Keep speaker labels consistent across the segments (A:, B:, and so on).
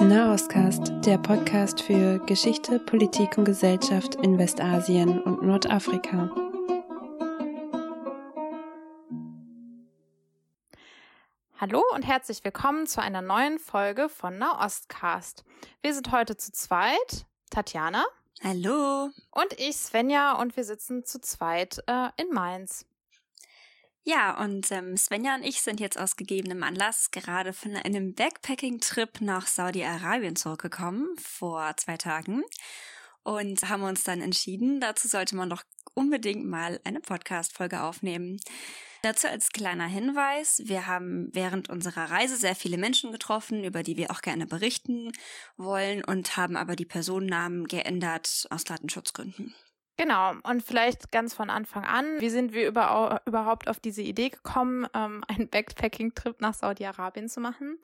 A: Nahostcast, der Podcast für Geschichte, Politik und Gesellschaft in Westasien und Nordafrika.
B: Hallo und herzlich willkommen zu einer neuen Folge von Nahostcast. Wir sind heute zu zweit, Tatjana.
C: Hallo.
B: Und ich, Svenja, und wir sitzen zu zweit äh, in Mainz.
C: Ja, und ähm, Svenja und ich sind jetzt aus gegebenem Anlass gerade von einem Backpacking-Trip nach Saudi-Arabien zurückgekommen, vor zwei Tagen. Und haben uns dann entschieden, dazu sollte man doch unbedingt mal eine Podcast-Folge aufnehmen. Dazu als kleiner Hinweis, wir haben während unserer Reise sehr viele Menschen getroffen, über die wir auch gerne berichten wollen und haben aber die Personennamen geändert aus Datenschutzgründen.
B: Genau, und vielleicht ganz von Anfang an, wie sind wir über, überhaupt auf diese Idee gekommen, ähm, einen Backpacking-Trip nach Saudi-Arabien zu machen?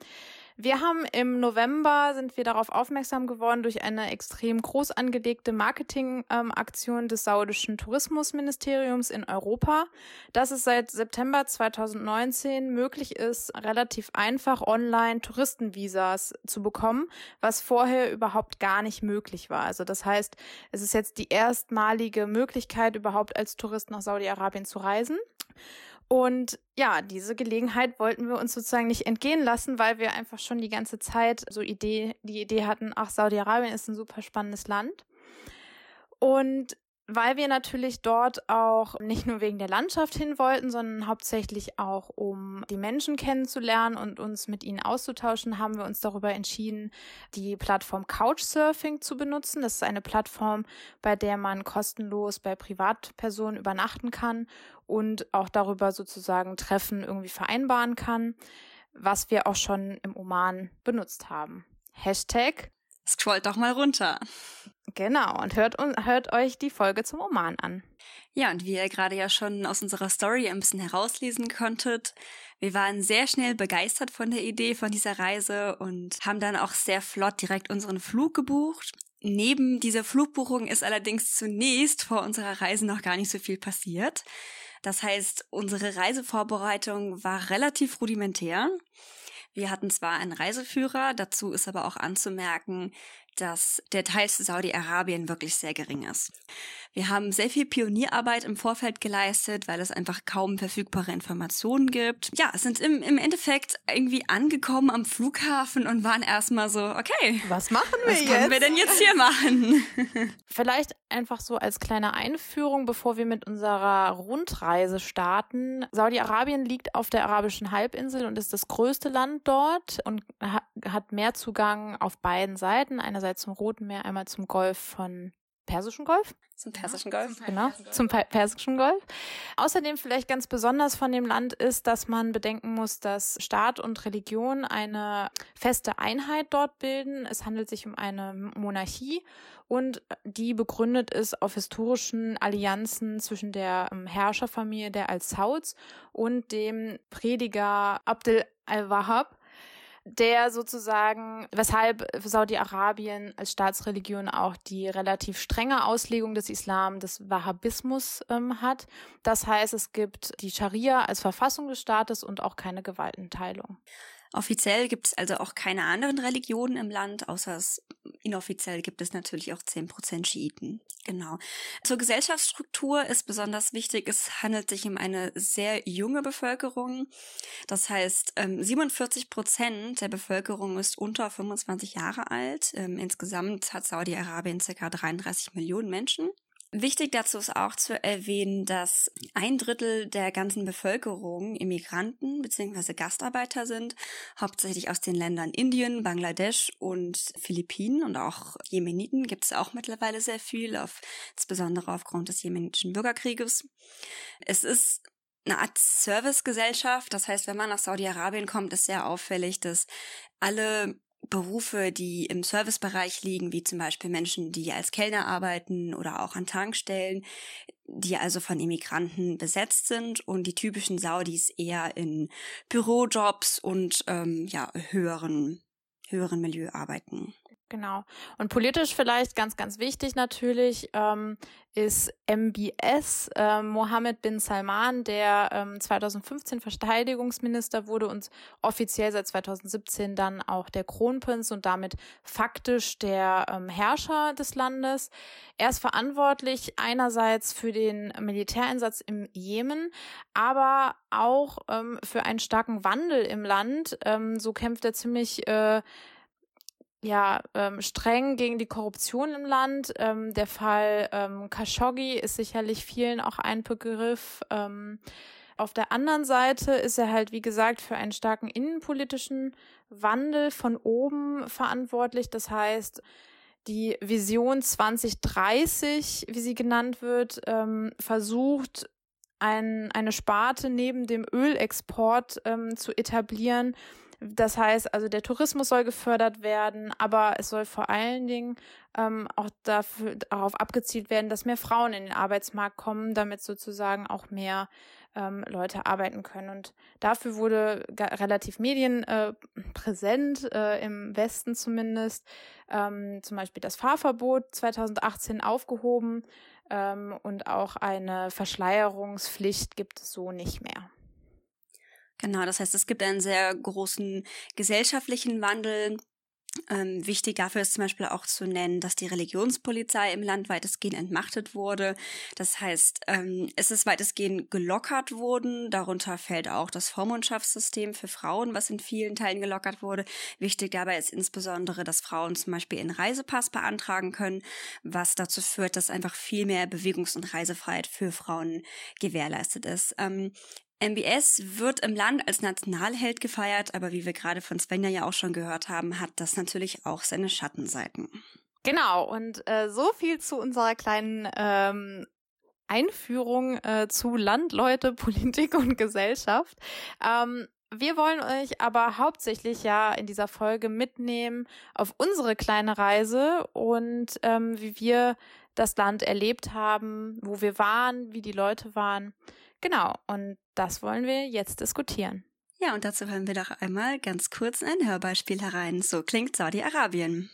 B: Wir haben im November sind wir darauf aufmerksam geworden durch eine extrem groß angelegte Marketingaktion ähm, des saudischen Tourismusministeriums in Europa, dass es seit September 2019 möglich ist, relativ einfach online Touristenvisas zu bekommen, was vorher überhaupt gar nicht möglich war. Also das heißt, es ist jetzt die erstmalige Möglichkeit überhaupt als Tourist nach Saudi-Arabien zu reisen. Und ja, diese Gelegenheit wollten wir uns sozusagen nicht entgehen lassen, weil wir einfach schon die ganze Zeit so Idee, die Idee hatten, ach, Saudi-Arabien ist ein super spannendes Land. Und weil wir natürlich dort auch nicht nur wegen der Landschaft hin wollten, sondern hauptsächlich auch um die Menschen kennenzulernen und uns mit ihnen auszutauschen, haben wir uns darüber entschieden, die Plattform Couchsurfing zu benutzen. Das ist eine Plattform, bei der man kostenlos bei Privatpersonen übernachten kann und auch darüber sozusagen Treffen irgendwie vereinbaren kann, was wir auch schon im Oman benutzt haben. Hashtag
C: Scrollt doch mal runter.
B: Genau, und hört, hört euch die Folge zum Oman an.
C: Ja, und wie ihr gerade ja schon aus unserer Story ein bisschen herauslesen konntet, wir waren sehr schnell begeistert von der Idee von dieser Reise und haben dann auch sehr flott direkt unseren Flug gebucht. Neben dieser Flugbuchung ist allerdings zunächst vor unserer Reise noch gar nicht so viel passiert. Das heißt, unsere Reisevorbereitung war relativ rudimentär. Wir hatten zwar einen Reiseführer, dazu ist aber auch anzumerken, dass der Teil zu Saudi-Arabien wirklich sehr gering ist. Wir haben sehr viel Pionierarbeit im Vorfeld geleistet, weil es einfach kaum verfügbare Informationen gibt. Ja, sind im, im Endeffekt irgendwie angekommen am Flughafen und waren erstmal so, okay.
B: Was machen wir
C: was
B: jetzt?
C: Was können wir denn jetzt hier machen?
B: Vielleicht einfach so als kleine Einführung, bevor wir mit unserer Rundreise starten. Saudi-Arabien liegt auf der arabischen Halbinsel und ist das größte Land dort und hat mehr Zugang auf beiden Seiten. Einerseits zum Roten Meer, einmal zum Golf von Persischen Golf?
C: Zum Persischen Golf.
B: Genau, zum Persischen Golf. Außerdem vielleicht ganz besonders von dem Land ist, dass man bedenken muss, dass Staat und Religion eine feste Einheit dort bilden. Es handelt sich um eine Monarchie und die begründet ist auf historischen Allianzen zwischen der ähm, Herrscherfamilie der Al-Sauds und dem Prediger Abdel al-Wahhab der sozusagen, weshalb Saudi-Arabien als Staatsreligion auch die relativ strenge Auslegung des Islam, des Wahhabismus ähm, hat. Das heißt, es gibt die Scharia als Verfassung des Staates und auch keine Gewaltenteilung.
C: Offiziell gibt es also auch keine anderen Religionen im Land, außer es inoffiziell gibt es natürlich auch 10% Schiiten. Genau. Zur Gesellschaftsstruktur ist besonders wichtig, es handelt sich um eine sehr junge Bevölkerung. Das heißt, 47 ähm, Prozent der Bevölkerung ist unter 25 Jahre alt. Ähm, insgesamt hat Saudi-Arabien ca. 33 Millionen Menschen. Wichtig dazu ist auch zu erwähnen, dass ein Drittel der ganzen Bevölkerung Immigranten bzw. Gastarbeiter sind, hauptsächlich aus den Ländern Indien, Bangladesch und Philippinen und auch Jemeniten gibt es auch mittlerweile sehr viel, auf, insbesondere aufgrund des jemenitischen Bürgerkrieges. Es ist eine Art Servicegesellschaft. Das heißt, wenn man nach Saudi-Arabien kommt, ist sehr auffällig, dass alle Berufe, die im Servicebereich liegen, wie zum Beispiel Menschen, die als Kellner arbeiten oder auch an Tankstellen, die also von Immigranten besetzt sind und die typischen Saudis eher in Bürojobs und ähm, ja höheren höheren Milieu arbeiten.
B: Genau. Und politisch vielleicht ganz, ganz wichtig natürlich ähm, ist MBS. Äh, Mohammed bin Salman, der ähm, 2015 Verteidigungsminister wurde und offiziell seit 2017 dann auch der Kronprinz und damit faktisch der ähm, Herrscher des Landes. Er ist verantwortlich einerseits für den Militäreinsatz im Jemen, aber auch ähm, für einen starken Wandel im Land. Ähm, so kämpft er ziemlich äh, ja, ähm, streng gegen die Korruption im Land. Ähm, der Fall ähm, Khashoggi ist sicherlich vielen auch ein Begriff. Ähm, auf der anderen Seite ist er halt, wie gesagt, für einen starken innenpolitischen Wandel von oben verantwortlich. Das heißt, die Vision 2030, wie sie genannt wird, ähm, versucht, ein, eine Sparte neben dem Ölexport ähm, zu etablieren, das heißt, also der Tourismus soll gefördert werden, aber es soll vor allen Dingen ähm, auch dafür, darauf abgezielt werden, dass mehr Frauen in den Arbeitsmarkt kommen, damit sozusagen auch mehr ähm, Leute arbeiten können. Und dafür wurde relativ medienpräsent, äh, äh, im Westen zumindest, ähm, zum Beispiel das Fahrverbot 2018 aufgehoben ähm, und auch eine Verschleierungspflicht gibt es so nicht mehr.
C: Genau, das heißt, es gibt einen sehr großen gesellschaftlichen Wandel. Ähm, wichtig dafür ist zum Beispiel auch zu nennen, dass die Religionspolizei im Land weitestgehend entmachtet wurde. Das heißt, ähm, es ist weitestgehend gelockert worden. Darunter fällt auch das Vormundschaftssystem für Frauen, was in vielen Teilen gelockert wurde. Wichtig dabei ist insbesondere, dass Frauen zum Beispiel einen Reisepass beantragen können, was dazu führt, dass einfach viel mehr Bewegungs- und Reisefreiheit für Frauen gewährleistet ist. Ähm, MBS wird im Land als Nationalheld gefeiert, aber wie wir gerade von Svenja ja auch schon gehört haben, hat das natürlich auch seine Schattenseiten.
B: Genau, und äh, so viel zu unserer kleinen ähm, Einführung äh, zu Landleute, Politik und Gesellschaft. Ähm, wir wollen euch aber hauptsächlich ja in dieser Folge mitnehmen auf unsere kleine Reise und ähm, wie wir das Land erlebt haben, wo wir waren, wie die Leute waren. Genau, und das wollen wir jetzt diskutieren.
C: Ja, und dazu hören wir doch einmal ganz kurz ein Hörbeispiel herein. So klingt Saudi-Arabien.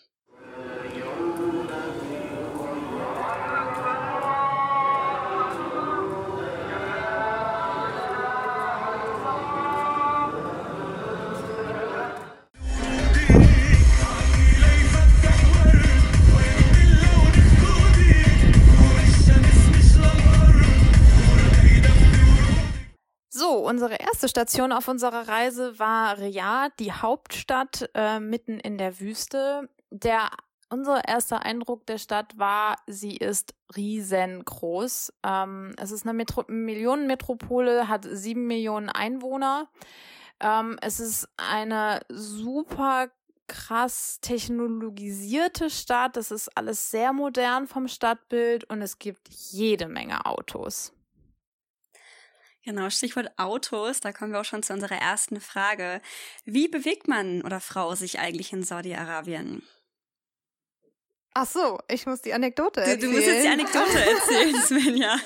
B: Unsere erste Station auf unserer Reise war Riyadh, die Hauptstadt äh, mitten in der Wüste. Der unser erster Eindruck der Stadt war, sie ist riesengroß. Ähm, es ist eine Metro Millionenmetropole, hat sieben Millionen Einwohner. Ähm, es ist eine super krass technologisierte Stadt. Das ist alles sehr modern vom Stadtbild und es gibt jede Menge Autos.
C: Genau, Stichwort Autos, da kommen wir auch schon zu unserer ersten Frage. Wie bewegt man oder Frau sich eigentlich in Saudi-Arabien?
B: Ach so, ich muss die Anekdote erzählen.
C: Du, du musst jetzt die Anekdote erzählen, Svenja.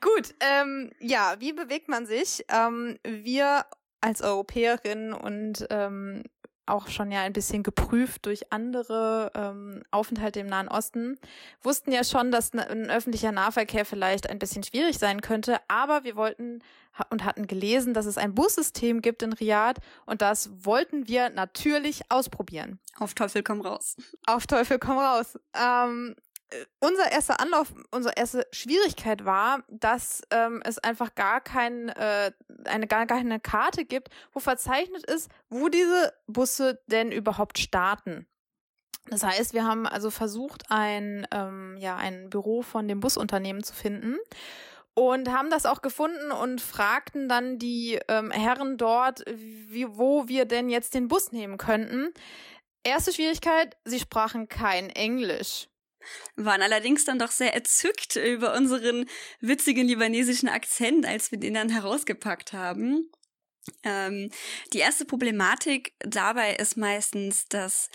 B: Gut, ähm, ja, wie bewegt man sich? Ähm, wir als Europäerinnen und ähm, auch schon ja ein bisschen geprüft durch andere ähm, Aufenthalte im Nahen Osten, wussten ja schon, dass ein öffentlicher Nahverkehr vielleicht ein bisschen schwierig sein könnte, aber wir wollten und hatten gelesen, dass es ein Bussystem gibt in Riyadh und das wollten wir natürlich ausprobieren.
C: Auf Teufel komm raus.
B: Auf Teufel komm raus. Ähm, unser erster Anlauf, unsere erste Schwierigkeit war, dass ähm, es einfach gar kein, äh, eine gar keine Karte gibt, wo verzeichnet ist, wo diese Busse denn überhaupt starten. Das heißt, wir haben also versucht, ein, ähm, ja, ein Büro von dem Busunternehmen zu finden und haben das auch gefunden und fragten dann die ähm, Herren dort, wie, wo wir denn jetzt den Bus nehmen könnten. Erste Schwierigkeit, sie sprachen kein Englisch
C: waren allerdings dann doch sehr erzückt über unseren witzigen libanesischen Akzent, als wir den dann herausgepackt haben. Ähm, die erste Problematik dabei ist meistens, dass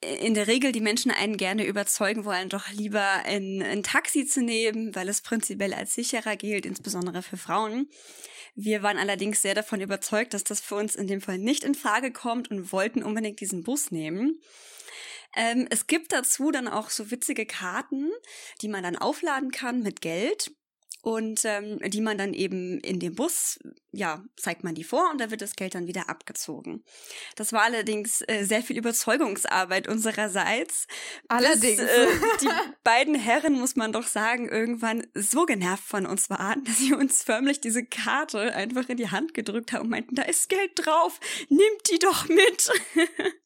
C: in der Regel die Menschen einen gerne überzeugen wollen, doch lieber ein, ein Taxi zu nehmen, weil es prinzipiell als sicherer gilt, insbesondere für Frauen. Wir waren allerdings sehr davon überzeugt, dass das für uns in dem Fall nicht in Frage kommt und wollten unbedingt diesen Bus nehmen. Ähm, es gibt dazu dann auch so witzige Karten, die man dann aufladen kann mit Geld und ähm, die man dann eben in dem Bus, ja, zeigt man die vor und da wird das Geld dann wieder abgezogen. Das war allerdings äh, sehr viel Überzeugungsarbeit unsererseits.
B: Allerdings.
C: Bis, äh, die beiden Herren, muss man doch sagen, irgendwann so genervt von uns waren, dass sie uns förmlich diese Karte einfach in die Hand gedrückt haben und meinten, da ist Geld drauf, nimmt die doch mit.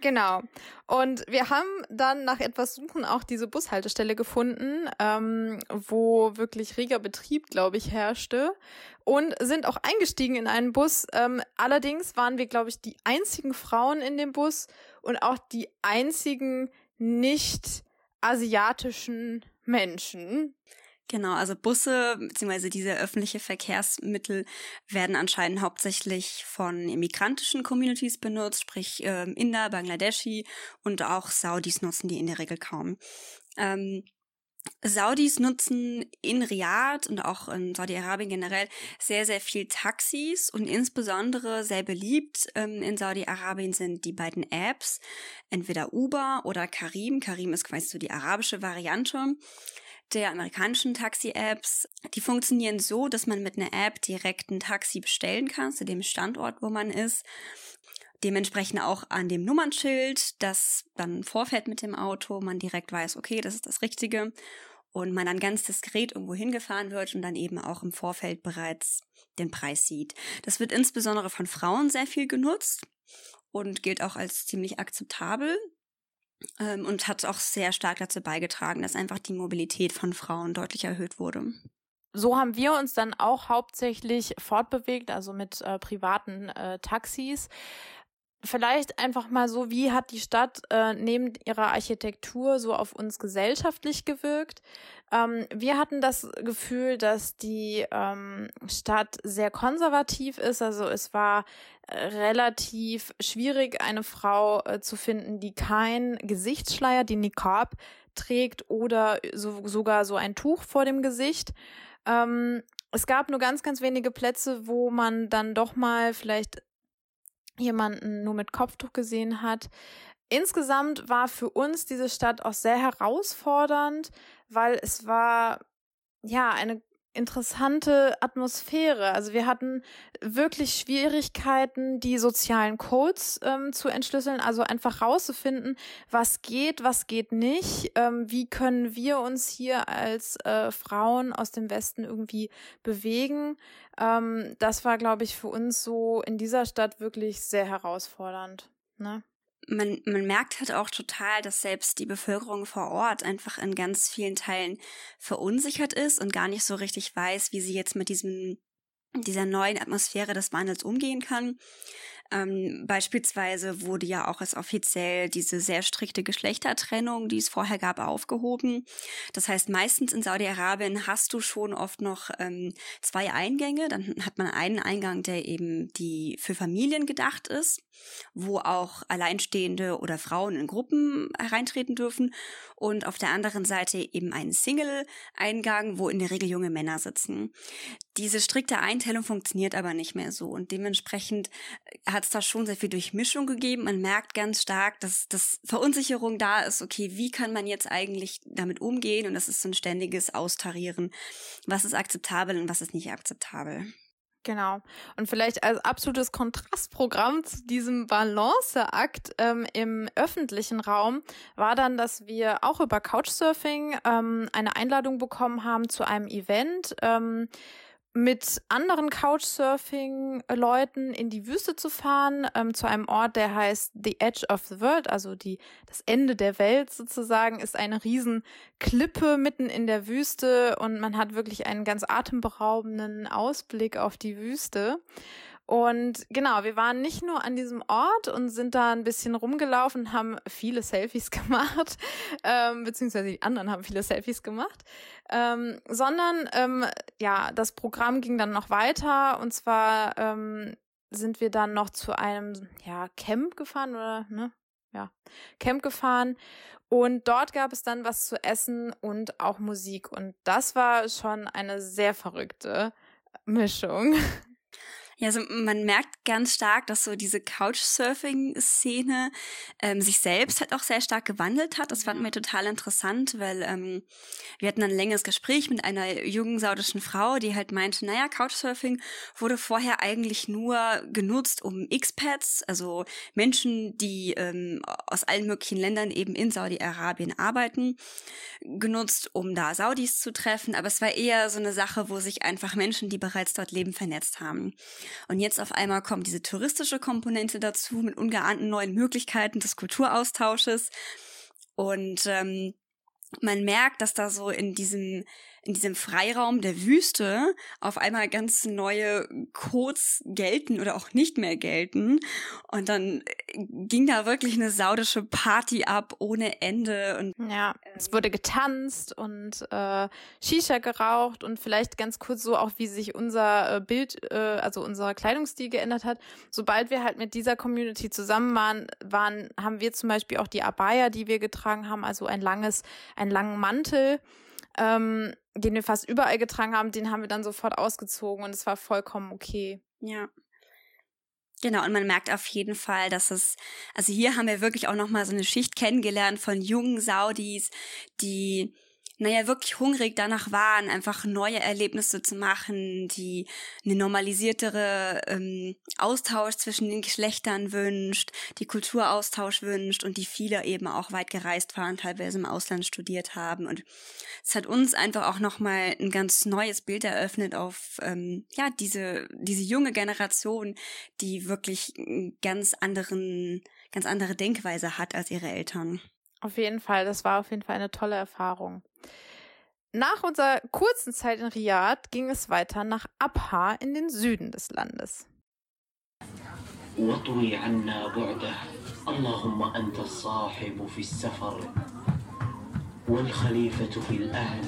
B: Genau. Und wir haben dann nach etwas Suchen auch diese Bushaltestelle gefunden, ähm, wo wirklich reger Betrieb, glaube ich, herrschte. Und sind auch eingestiegen in einen Bus. Ähm, allerdings waren wir, glaube ich, die einzigen Frauen in dem Bus und auch die einzigen nicht asiatischen Menschen.
C: Genau, also Busse bzw. diese öffentliche Verkehrsmittel werden anscheinend hauptsächlich von immigrantischen Communities benutzt, sprich äh, Inder, Bangladeschi und auch Saudis nutzen die in der Regel kaum. Ähm, Saudis nutzen in Riyadh und auch in Saudi-Arabien generell sehr, sehr viel Taxis und insbesondere sehr beliebt ähm, in Saudi-Arabien sind die beiden Apps, entweder Uber oder Karim. Karim ist quasi so die arabische Variante der amerikanischen Taxi-Apps. Die funktionieren so, dass man mit einer App direkt ein Taxi bestellen kann zu dem Standort, wo man ist. Dementsprechend auch an dem Nummernschild, das dann vorfährt mit dem Auto, man direkt weiß, okay, das ist das Richtige. Und man dann ganz diskret irgendwo hingefahren wird und dann eben auch im Vorfeld bereits den Preis sieht. Das wird insbesondere von Frauen sehr viel genutzt und gilt auch als ziemlich akzeptabel ähm, und hat auch sehr stark dazu beigetragen, dass einfach die Mobilität von Frauen deutlich erhöht wurde.
B: So haben wir uns dann auch hauptsächlich fortbewegt, also mit äh, privaten äh, Taxis. Vielleicht einfach mal so, wie hat die Stadt äh, neben ihrer Architektur so auf uns gesellschaftlich gewirkt? Ähm, wir hatten das Gefühl, dass die ähm, Stadt sehr konservativ ist. Also es war äh, relativ schwierig, eine Frau äh, zu finden, die kein Gesichtsschleier, die Niqab trägt oder so, sogar so ein Tuch vor dem Gesicht. Ähm, es gab nur ganz, ganz wenige Plätze, wo man dann doch mal vielleicht jemanden nur mit Kopftuch gesehen hat. Insgesamt war für uns diese Stadt auch sehr herausfordernd, weil es war ja eine interessante Atmosphäre. Also wir hatten wirklich Schwierigkeiten, die sozialen Codes ähm, zu entschlüsseln, also einfach rauszufinden, was geht, was geht nicht, ähm, wie können wir uns hier als äh, Frauen aus dem Westen irgendwie bewegen. Ähm, das war, glaube ich, für uns so in dieser Stadt wirklich sehr herausfordernd. Ne?
C: Man, man merkt halt auch total, dass selbst die Bevölkerung vor Ort einfach in ganz vielen Teilen verunsichert ist und gar nicht so richtig weiß, wie sie jetzt mit diesem dieser neuen Atmosphäre des Wandels umgehen kann. Ähm, beispielsweise wurde ja auch als offiziell diese sehr strikte Geschlechtertrennung, die es vorher gab, aufgehoben. Das heißt, meistens in Saudi-Arabien hast du schon oft noch ähm, zwei Eingänge. Dann hat man einen Eingang, der eben die für Familien gedacht ist, wo auch Alleinstehende oder Frauen in Gruppen hereintreten dürfen. Und auf der anderen Seite eben einen Single-Eingang, wo in der Regel junge Männer sitzen. Diese strikte Einteilung funktioniert aber nicht mehr so und dementsprechend hat hat es da schon sehr viel Durchmischung gegeben. Man merkt ganz stark, dass das Verunsicherung da ist. Okay, wie kann man jetzt eigentlich damit umgehen? Und das ist so ein ständiges Austarieren. Was ist akzeptabel und was ist nicht akzeptabel?
B: Genau. Und vielleicht als absolutes Kontrastprogramm zu diesem Balanceakt ähm, im öffentlichen Raum war dann, dass wir auch über Couchsurfing ähm, eine Einladung bekommen haben zu einem Event. Ähm, mit anderen Couchsurfing-Leuten in die Wüste zu fahren, ähm, zu einem Ort, der heißt The Edge of the World, also die, das Ende der Welt sozusagen, ist eine riesen Klippe mitten in der Wüste und man hat wirklich einen ganz atemberaubenden Ausblick auf die Wüste. Und genau, wir waren nicht nur an diesem Ort und sind da ein bisschen rumgelaufen, haben viele Selfies gemacht, ähm, beziehungsweise die anderen haben viele Selfies gemacht, ähm, sondern ähm, ja, das Programm ging dann noch weiter und zwar ähm, sind wir dann noch zu einem ja, Camp gefahren oder ne? Ja, Camp gefahren und dort gab es dann was zu essen und auch Musik und das war schon eine sehr verrückte Mischung.
C: Ja, also man merkt ganz stark, dass so diese Couchsurfing-Szene ähm, sich selbst halt auch sehr stark gewandelt hat. Das fanden wir total interessant, weil ähm, wir hatten ein längeres Gespräch mit einer jungen saudischen Frau, die halt meinte, naja, Couchsurfing wurde vorher eigentlich nur genutzt, um Expats, also Menschen, die ähm, aus allen möglichen Ländern eben in Saudi-Arabien arbeiten, genutzt, um da Saudis zu treffen. Aber es war eher so eine Sache, wo sich einfach Menschen, die bereits dort leben, vernetzt haben. Und jetzt auf einmal kommt diese touristische Komponente dazu mit ungeahnten neuen Möglichkeiten des Kulturaustausches. Und ähm, man merkt, dass da so in diesem in diesem Freiraum der Wüste auf einmal ganz neue Codes gelten oder auch nicht mehr gelten. Und dann äh, ging da wirklich eine saudische Party ab ohne Ende. Und
B: ja, es wurde getanzt und äh, Shisha geraucht und vielleicht ganz kurz so auch, wie sich unser äh, Bild, äh, also unser Kleidungsstil geändert hat. Sobald wir halt mit dieser Community zusammen waren, waren, haben wir zum Beispiel auch die Abaya, die wir getragen haben, also ein langes, einen langen Mantel. Ähm, den wir fast überall getragen haben, den haben wir dann sofort ausgezogen und es war vollkommen okay.
C: Ja. Genau, und man merkt auf jeden Fall, dass es, also hier haben wir wirklich auch nochmal so eine Schicht kennengelernt von jungen Saudis, die naja, wirklich hungrig danach waren, einfach neue Erlebnisse zu machen, die eine normalisiertere ähm, Austausch zwischen den Geschlechtern wünscht, die Kulturaustausch wünscht und die viele eben auch weit gereist waren, teilweise im Ausland studiert haben. Und es hat uns einfach auch nochmal ein ganz neues Bild eröffnet auf ähm, ja diese diese junge Generation, die wirklich ganz anderen ganz andere Denkweise hat als ihre Eltern.
B: Auf jeden Fall, das war auf jeden Fall eine tolle Erfahrung. Nach unserer kurzen Zeit in Riyadh ging es weiter nach Abha in den Süden des Landes. اللهم أنت الصاحب في السفر والخليفة في الأهل.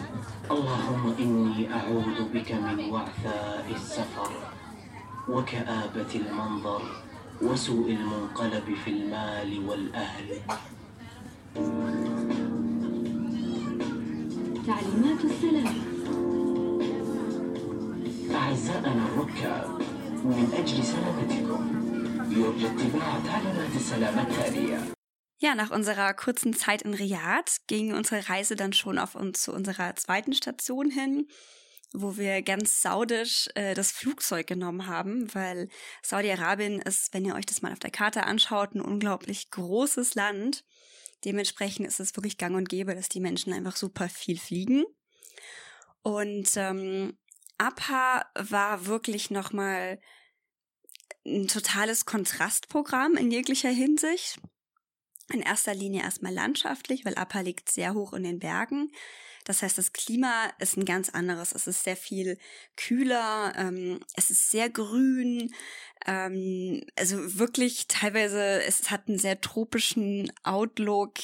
B: اللهم إني أعوذ بك من وعثاء السفر وكآبة المنظر وسوء المنقلب في المال والأهل. تعليمات السلامة أعزائنا الركاب من أجل سلامتكم يرجى اتباع تعليمات السلامة التالية
C: Ja, nach unserer kurzen Zeit in Riyadh ging unsere Reise dann schon auf uns zu unserer zweiten Station hin, wo wir ganz saudisch äh, das Flugzeug genommen haben, weil Saudi-Arabien ist, wenn ihr euch das mal auf der Karte anschaut, ein unglaublich großes Land. Dementsprechend ist es wirklich gang und gäbe, dass die Menschen einfach super viel fliegen. Und ähm, Abha war wirklich nochmal ein totales Kontrastprogramm in jeglicher Hinsicht. In erster Linie erstmal landschaftlich, weil Abha liegt sehr hoch in den Bergen. Das heißt, das Klima ist ein ganz anderes. Es ist sehr viel kühler, ähm, es ist sehr grün, ähm, also wirklich teilweise, es hat einen sehr tropischen Outlook.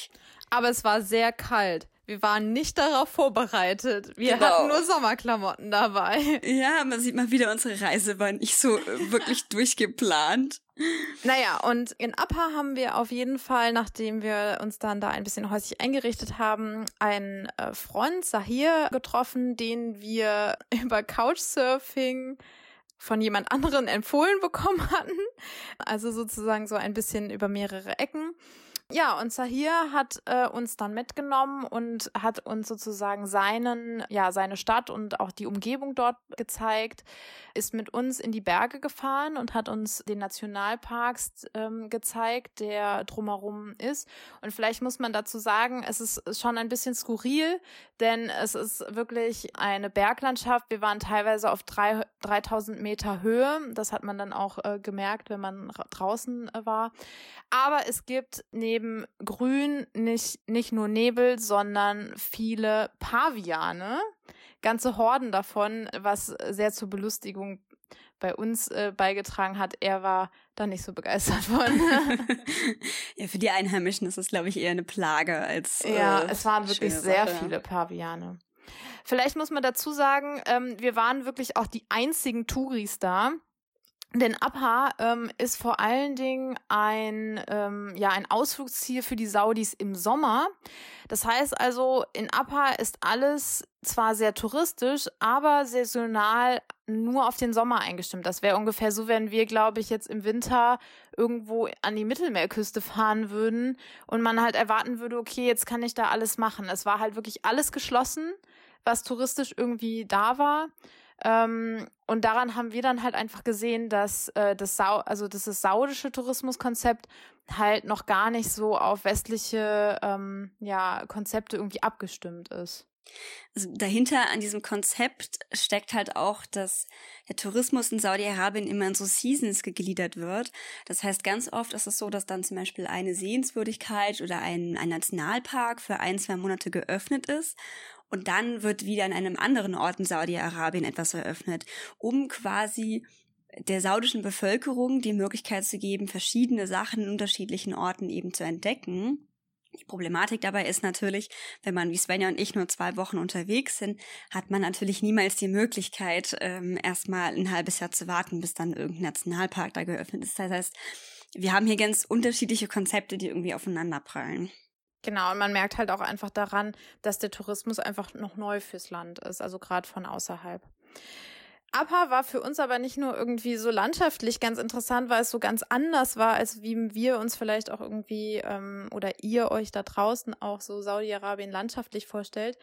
B: Aber es war sehr kalt. Wir waren nicht darauf vorbereitet. Wir genau. hatten nur Sommerklamotten dabei.
C: Ja, man sieht mal wieder, unsere Reise war nicht so äh, wirklich durchgeplant.
B: Naja, und in Appa haben wir auf jeden Fall, nachdem wir uns dann da ein bisschen häuslich eingerichtet haben, einen äh, Freund, Sahir, getroffen, den wir über Couchsurfing von jemand anderen empfohlen bekommen hatten. Also sozusagen so ein bisschen über mehrere Ecken. Ja, und Sahir hat äh, uns dann mitgenommen und hat uns sozusagen seinen, ja, seine Stadt und auch die Umgebung dort gezeigt, ist mit uns in die Berge gefahren und hat uns den Nationalparks ähm, gezeigt, der drumherum ist. Und vielleicht muss man dazu sagen, es ist schon ein bisschen skurril, denn es ist wirklich eine Berglandschaft. Wir waren teilweise auf drei, 3000 Meter Höhe. Das hat man dann auch äh, gemerkt, wenn man draußen äh, war. Aber es gibt neben Grün nicht, nicht nur Nebel, sondern viele Paviane. Ganze Horden davon, was sehr zur Belustigung bei uns äh, beigetragen hat. Er war da nicht so begeistert von.
C: ja, für die Einheimischen ist es, glaube ich, eher eine Plage als.
B: Äh, ja, es waren wirklich sehr Sache. viele Paviane. Vielleicht muss man dazu sagen, ähm, wir waren wirklich auch die einzigen Touris da. Denn Abha ähm, ist vor allen Dingen ein, ähm, ja, ein Ausflugsziel für die Saudis im Sommer. Das heißt also, in Abha ist alles zwar sehr touristisch, aber saisonal nur auf den Sommer eingestimmt. Das wäre ungefähr so, wenn wir, glaube ich, jetzt im Winter irgendwo an die Mittelmeerküste fahren würden und man halt erwarten würde, okay, jetzt kann ich da alles machen. Es war halt wirklich alles geschlossen, was touristisch irgendwie da war. Ähm, und daran haben wir dann halt einfach gesehen, dass, äh, das, Sau also dass das saudische Tourismuskonzept halt noch gar nicht so auf westliche ähm, ja, Konzepte irgendwie abgestimmt ist.
C: Also dahinter an diesem Konzept steckt halt auch, dass der Tourismus in Saudi-Arabien immer in so Seasons gegliedert wird. Das heißt, ganz oft ist es so, dass dann zum Beispiel eine Sehenswürdigkeit oder ein, ein Nationalpark für ein, zwei Monate geöffnet ist und dann wird wieder an einem anderen Ort in Saudi-Arabien etwas eröffnet, um quasi der saudischen Bevölkerung die Möglichkeit zu geben, verschiedene Sachen in unterschiedlichen Orten eben zu entdecken. Die Problematik dabei ist natürlich, wenn man wie Svenja und ich nur zwei Wochen unterwegs sind, hat man natürlich niemals die Möglichkeit, ähm, erstmal ein halbes Jahr zu warten, bis dann irgendein Nationalpark da geöffnet ist. Das heißt, wir haben hier ganz unterschiedliche Konzepte, die irgendwie aufeinander prallen.
B: Genau, und man merkt halt auch einfach daran, dass der Tourismus einfach noch neu fürs Land ist, also gerade von außerhalb. APA war für uns aber nicht nur irgendwie so landschaftlich ganz interessant, weil es so ganz anders war, als wie wir uns vielleicht auch irgendwie ähm, oder ihr euch da draußen auch so Saudi-Arabien landschaftlich vorstellt.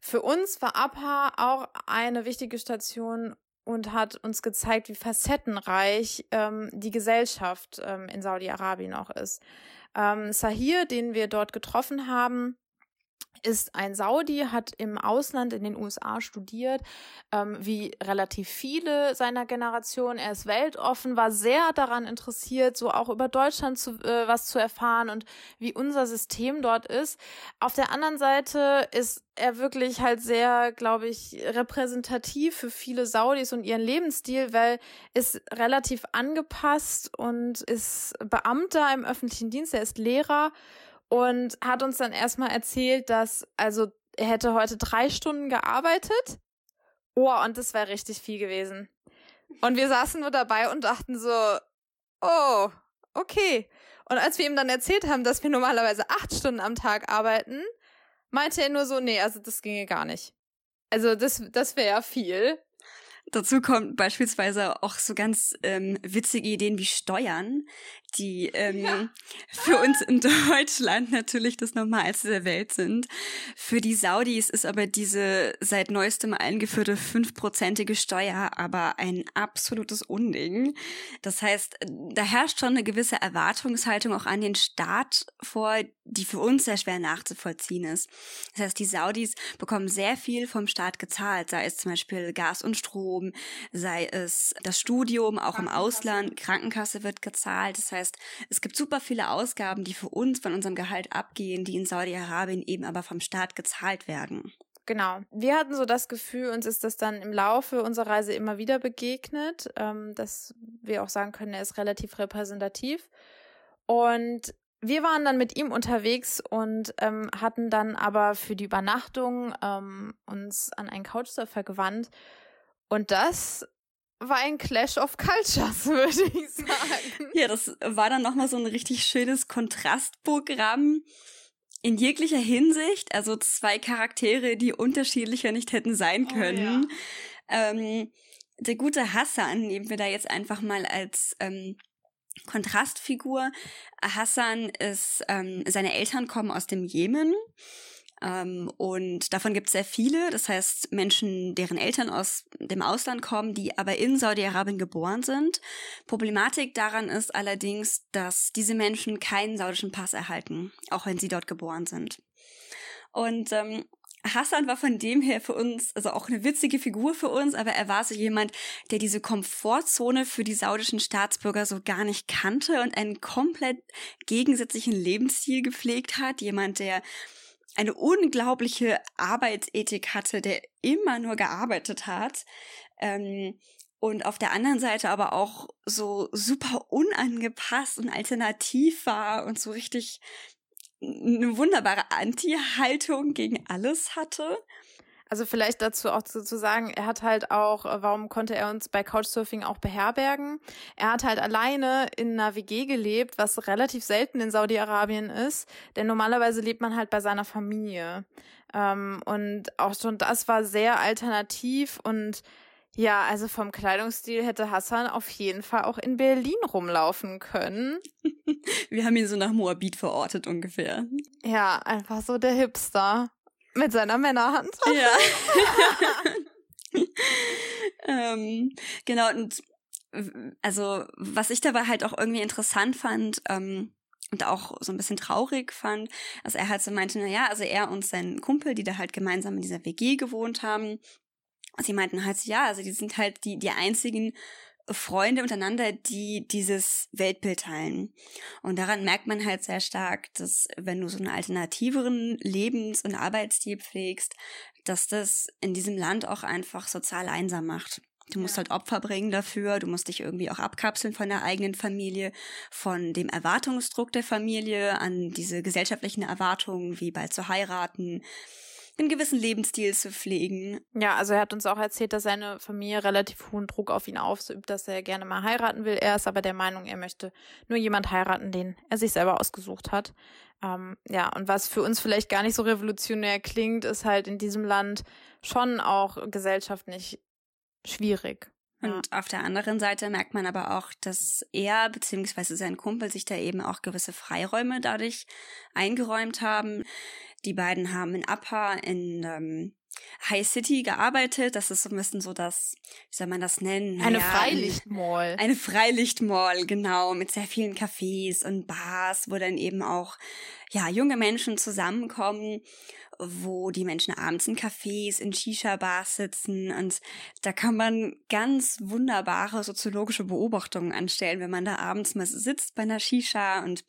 B: Für uns war APA auch eine wichtige Station und hat uns gezeigt, wie facettenreich ähm, die Gesellschaft ähm, in Saudi-Arabien auch ist. Ähm, Sahir, den wir dort getroffen haben, ist ein Saudi, hat im Ausland in den USA studiert, ähm, wie relativ viele seiner Generation. Er ist weltoffen, war sehr daran interessiert, so auch über Deutschland zu, äh, was zu erfahren und wie unser System dort ist. Auf der anderen Seite ist er wirklich halt sehr, glaube ich, repräsentativ für viele Saudis und ihren Lebensstil, weil ist relativ angepasst und ist Beamter im öffentlichen Dienst, er ist Lehrer und hat uns dann erstmal erzählt, dass, also er hätte heute drei Stunden gearbeitet. Oh, und das wäre richtig viel gewesen. Und wir saßen nur dabei und dachten so, oh, okay. Und als wir ihm dann erzählt haben, dass wir normalerweise acht Stunden am Tag arbeiten, meinte er nur so, nee, also das ginge gar nicht. Also das, das wäre ja viel.
C: Dazu kommt beispielsweise auch so ganz ähm, witzige Ideen wie Steuern, die ähm, ja. für uns in Deutschland natürlich das Normalste der Welt sind. Für die Saudis ist aber diese seit neuestem eingeführte fünfprozentige Steuer aber ein absolutes Unding. Das heißt, da herrscht schon eine gewisse Erwartungshaltung auch an den Staat vor, die für uns sehr schwer nachzuvollziehen ist. Das heißt, die Saudis bekommen sehr viel vom Staat gezahlt, sei es zum Beispiel Gas und Strom, sei es das Studium, auch im Ausland, Krankenkasse wird gezahlt. Das heißt, es gibt super viele Ausgaben, die für uns von unserem Gehalt abgehen, die in Saudi-Arabien eben aber vom Staat gezahlt werden.
B: Genau. Wir hatten so das Gefühl, uns ist das dann im Laufe unserer Reise immer wieder begegnet, ähm, dass wir auch sagen können, er ist relativ repräsentativ. Und wir waren dann mit ihm unterwegs und ähm, hatten dann aber für die Übernachtung ähm, uns an einen Couchsurfer gewandt. Und das war ein Clash of Cultures, würde ich sagen.
C: Ja, das war dann nochmal so ein richtig schönes Kontrastprogramm in jeglicher Hinsicht. Also zwei Charaktere, die unterschiedlicher nicht hätten sein können. Oh, ja. ähm, der gute Hassan, nehmen wir da jetzt einfach mal als ähm, Kontrastfigur. Hassan ist, ähm, seine Eltern kommen aus dem Jemen. Ähm, und davon gibt es sehr viele. Das heißt, Menschen, deren Eltern aus dem Ausland kommen, die aber in Saudi-Arabien geboren sind. Problematik daran ist allerdings, dass diese Menschen keinen saudischen Pass erhalten, auch wenn sie dort geboren sind. Und ähm, Hassan war von dem her für uns, also auch eine witzige Figur für uns, aber er war so jemand, der diese Komfortzone für die saudischen Staatsbürger so gar nicht kannte und einen komplett gegensätzlichen Lebensstil gepflegt hat. Jemand, der eine unglaubliche Arbeitsethik hatte, der immer nur gearbeitet hat. Ähm, und auf der anderen Seite aber auch so super unangepasst und alternativ war und so richtig eine wunderbare Anti-Haltung gegen alles hatte.
B: Also vielleicht dazu auch zu, zu sagen, er hat halt auch, äh, warum konnte er uns bei Couchsurfing auch beherbergen? Er hat halt alleine in einer WG gelebt, was relativ selten in Saudi-Arabien ist, denn normalerweise lebt man halt bei seiner Familie. Ähm, und auch schon das war sehr alternativ und Ja, also vom Kleidungsstil hätte Hassan auf jeden Fall auch in Berlin rumlaufen können.
C: Wir haben ihn so nach Moabit verortet ungefähr.
B: Ja, einfach so der Hipster mit seiner Männerhand.
C: Ja. ähm, genau, und also was ich dabei halt auch irgendwie interessant fand, ähm, und auch so ein bisschen traurig fand, dass er halt so meinte, na ja, also er und sein Kumpel, die da halt gemeinsam in dieser WG gewohnt haben, sie meinten halt, ja, also die sind halt die, die einzigen Freunde untereinander, die dieses Weltbild teilen. Und daran merkt man halt sehr stark, dass wenn du so einen alternativeren Lebens- und Arbeitsstil pflegst, dass das in diesem Land auch einfach sozial einsam macht. Du musst ja. halt Opfer bringen dafür, du musst dich irgendwie auch abkapseln von der eigenen Familie, von dem Erwartungsdruck der Familie an diese gesellschaftlichen Erwartungen, wie bald zu heiraten, einen gewissen Lebensstil zu pflegen.
B: Ja, also er hat uns auch erzählt, dass seine Familie relativ hohen Druck auf ihn ausübt, dass er gerne mal heiraten will. Er ist aber der Meinung, er möchte nur jemand heiraten, den er sich selber ausgesucht hat. Ähm, ja, und was für uns vielleicht gar nicht so revolutionär klingt, ist halt in diesem Land schon auch gesellschaftlich schwierig.
C: Und ja. auf der anderen Seite merkt man aber auch, dass er bzw. sein Kumpel sich da eben auch gewisse Freiräume dadurch eingeräumt haben. Die beiden haben in Upper in ähm, High City gearbeitet. Das ist so ein bisschen so das, wie soll man das nennen?
B: Eine Freilichtmall.
C: Eine Freilichtmall, genau, mit sehr vielen Cafés und Bars, wo dann eben auch ja junge Menschen zusammenkommen wo die Menschen abends in Cafés, in Shisha-Bars sitzen und da kann man ganz wunderbare soziologische Beobachtungen anstellen, wenn man da abends mal sitzt bei einer Shisha und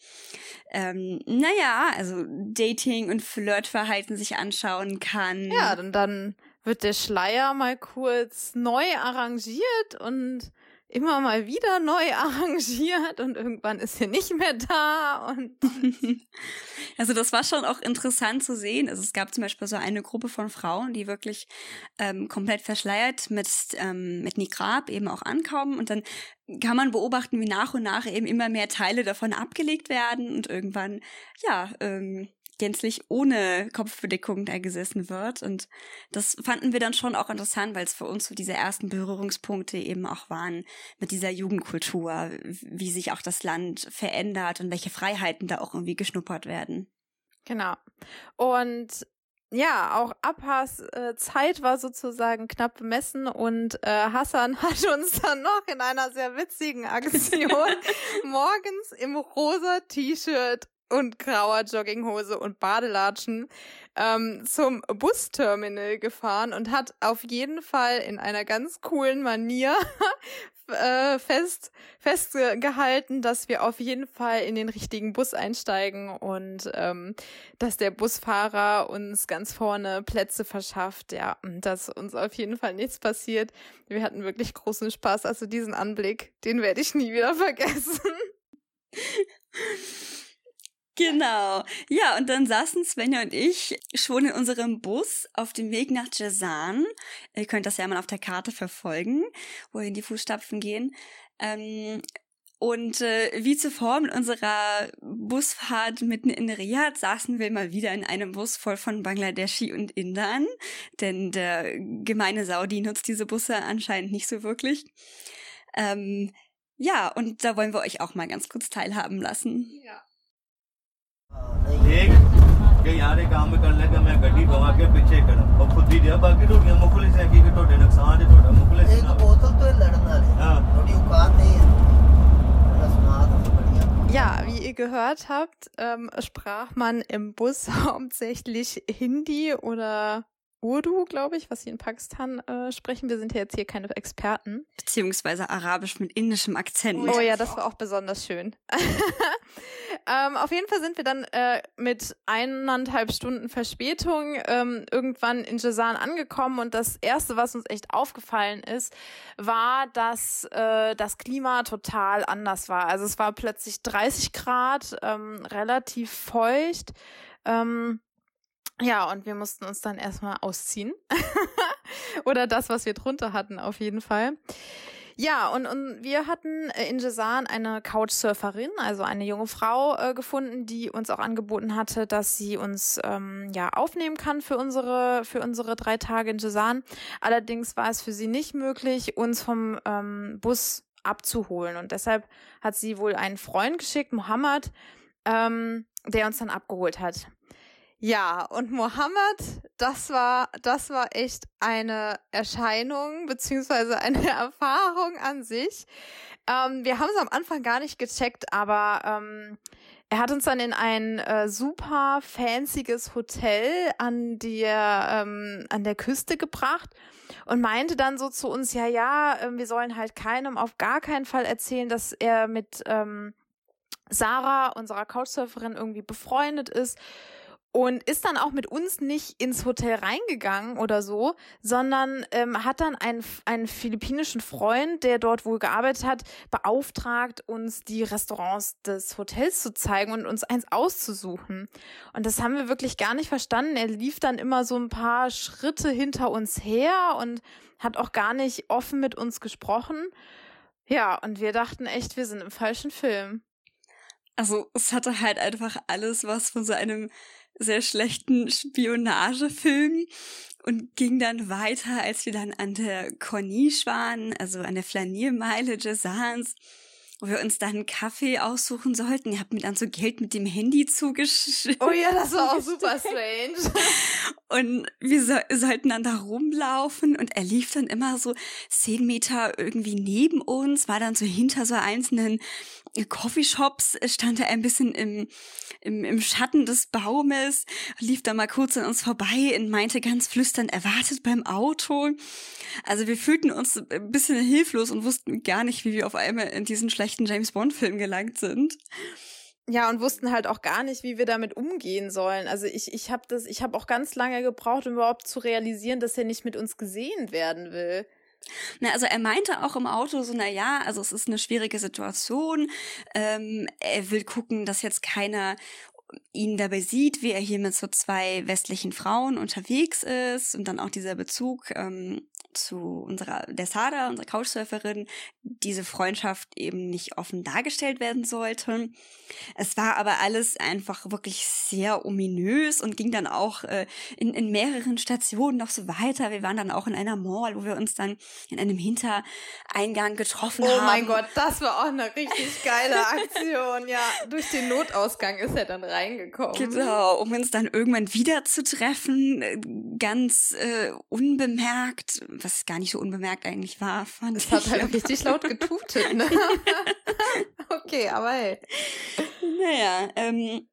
C: ähm, naja, also Dating und Flirtverhalten sich anschauen kann.
B: Ja, und dann wird der Schleier mal kurz neu arrangiert und immer mal wieder neu arrangiert und irgendwann ist sie nicht mehr da und
C: also das war schon auch interessant zu sehen. Also es gab zum Beispiel so eine Gruppe von Frauen, die wirklich ähm, komplett verschleiert mit ähm, mit Niqab eben auch ankommen und dann kann man beobachten, wie nach und nach eben immer mehr Teile davon abgelegt werden und irgendwann ja ähm, gänzlich ohne Kopfbedeckung da gesessen wird. Und das fanden wir dann schon auch interessant, weil es für uns so diese ersten Berührungspunkte eben auch waren mit dieser Jugendkultur, wie sich auch das Land verändert und welche Freiheiten da auch irgendwie geschnuppert werden.
B: Genau. Und ja, auch Abhas äh, Zeit war sozusagen knapp bemessen und äh, Hassan hat uns dann noch in einer sehr witzigen Aktion morgens im rosa T-Shirt und grauer Jogginghose und Badelatschen ähm, zum Busterminal gefahren und hat auf jeden Fall in einer ganz coolen Manier äh, fest festgehalten, dass wir auf jeden Fall in den richtigen Bus einsteigen und ähm, dass der Busfahrer uns ganz vorne Plätze verschafft. Ja, dass uns auf jeden Fall nichts passiert. Wir hatten wirklich großen Spaß. Also diesen Anblick, den werde ich nie wieder vergessen.
C: Genau. Ja, und dann saßen Svenja und ich schon in unserem Bus auf dem Weg nach Jazan. Ihr könnt das ja mal auf der Karte verfolgen, wohin die Fußstapfen gehen. Ähm, und äh, wie zuvor mit unserer Busfahrt mitten in Riyadh saßen wir mal wieder in einem Bus voll von Bangladeschi und Indern, denn der gemeine Saudi nutzt diese Busse anscheinend nicht so wirklich. Ähm, ja, und da wollen wir euch auch mal ganz kurz teilhaben lassen. Ja. ਕਿ ਯਾਰ ਇਹ ਕੰਮ ਕਰਨ ਲੱਗਾ ਮੈਂ ਗੱਡੀ ਦਵਾ ਕੇ ਪਿੱਛੇ ਕਰਨ ਉਹ ਖੁਦ ਹੀ ਦਿਆ ਬਾਕੀ ਤੁਹਾਡੀਆਂ ਮੁਖਲਿਸ ਹੈ ਕਿ ਤੁਹਾਡੇ ਨੁਕਸਾਨ ਤੇ ਤੁਹਾਡਾ ਮੁਖਲਿਸ ਇੱਕ ਬੋਤਲ ਤੋਂ ਲੜਨ ਵਾਲੇ ਹਾਂ ਤੁਹਾਡੀ ਔਕਾਤ ਨਹੀਂ ਹੈ
B: Ja, wie ihr gehört habt, ähm, sprach man im Bus hauptsächlich Hindi oder Urdu, glaube ich, was sie in Pakistan äh, sprechen. Wir sind ja jetzt hier keine Experten.
C: Beziehungsweise Arabisch mit indischem Akzent.
B: Oh ja, das war auch besonders schön. ähm, auf jeden Fall sind wir dann äh, mit eineinhalb Stunden Verspätung ähm, irgendwann in Jazan angekommen und das erste, was uns echt aufgefallen ist, war, dass äh, das Klima total anders war. Also es war plötzlich 30 Grad, ähm, relativ feucht. Ähm, ja, und wir mussten uns dann erstmal ausziehen. Oder das, was wir drunter hatten, auf jeden Fall. Ja, und, und wir hatten äh, in Jesan eine Couchsurferin, also eine junge Frau äh, gefunden, die uns auch angeboten hatte, dass sie uns ähm, ja aufnehmen kann für unsere für unsere drei Tage in Jesan. Allerdings war es für sie nicht möglich, uns vom ähm, Bus abzuholen und deshalb hat sie wohl einen Freund geschickt, Mohammed, ähm, der uns dann abgeholt hat. Ja, und Mohammed, das war, das war echt eine Erscheinung beziehungsweise eine Erfahrung an sich. Ähm, wir haben es am Anfang gar nicht gecheckt, aber ähm, er hat uns dann in ein äh, super fancyes Hotel an der ähm, an der Küste gebracht und meinte dann so zu uns, ja, ja, äh, wir sollen halt keinem auf gar keinen Fall erzählen, dass er mit ähm, Sarah, unserer Couchsurferin, irgendwie befreundet ist und ist dann auch mit uns nicht ins Hotel reingegangen oder so, sondern ähm, hat dann einen, einen philippinischen Freund, der dort wohl gearbeitet hat, beauftragt, uns die Restaurants des Hotels zu zeigen und uns eins auszusuchen. Und das haben wir wirklich gar nicht verstanden. Er lief dann immer so ein paar Schritte hinter uns her und hat auch gar nicht offen mit uns gesprochen. Ja, und wir dachten echt, wir sind im falschen Film.
C: Also es hatte halt einfach alles was von so einem sehr schlechten Spionagefilm und ging dann weiter, als wir dann an der Corniche waren, also an der Flaniermeile Jezans, wo wir uns dann einen Kaffee aussuchen sollten. Ihr habt mir dann so Geld mit dem Handy zugeschickt.
B: Oh ja, das war auch super strange.
C: und wir so, sollten dann da rumlaufen und er lief dann immer so zehn Meter irgendwie neben uns, war dann so hinter so einzelnen Coffeeshops stand er ein bisschen im, im, im Schatten des Baumes, lief da mal kurz an uns vorbei und meinte ganz flüsternd, er wartet beim Auto. Also wir fühlten uns ein bisschen hilflos und wussten gar nicht, wie wir auf einmal in diesen schlechten James Bond-Film gelangt sind.
B: Ja, und wussten halt auch gar nicht, wie wir damit umgehen sollen. Also ich, ich habe das, ich habe auch ganz lange gebraucht, um überhaupt zu realisieren, dass er nicht mit uns gesehen werden will.
C: Na, also er meinte auch im Auto so, na ja, also es ist eine schwierige Situation. Ähm, er will gucken, dass jetzt keiner ihn dabei sieht, wie er hier mit so zwei westlichen Frauen unterwegs ist und dann auch dieser Bezug ähm, zu unserer, der Sada, unserer Couchsurferin, diese Freundschaft eben nicht offen dargestellt werden sollte. Es war aber alles einfach wirklich sehr ominös und ging dann auch äh, in, in mehreren Stationen noch so weiter. Wir waren dann auch in einer Mall, wo wir uns dann in einem Hintereingang getroffen
B: oh
C: haben.
B: Oh mein Gott, das war auch eine richtig geile Aktion. ja, durch den Notausgang ist er dann reingekommen.
C: Genau, um uns dann irgendwann wieder zu treffen, äh, ganz äh, unbemerkt was gar nicht so unbemerkt eigentlich war,
B: fand das ich. Das hat halt richtig laut getutet, ne? okay, aber hey.
C: Naja, ähm,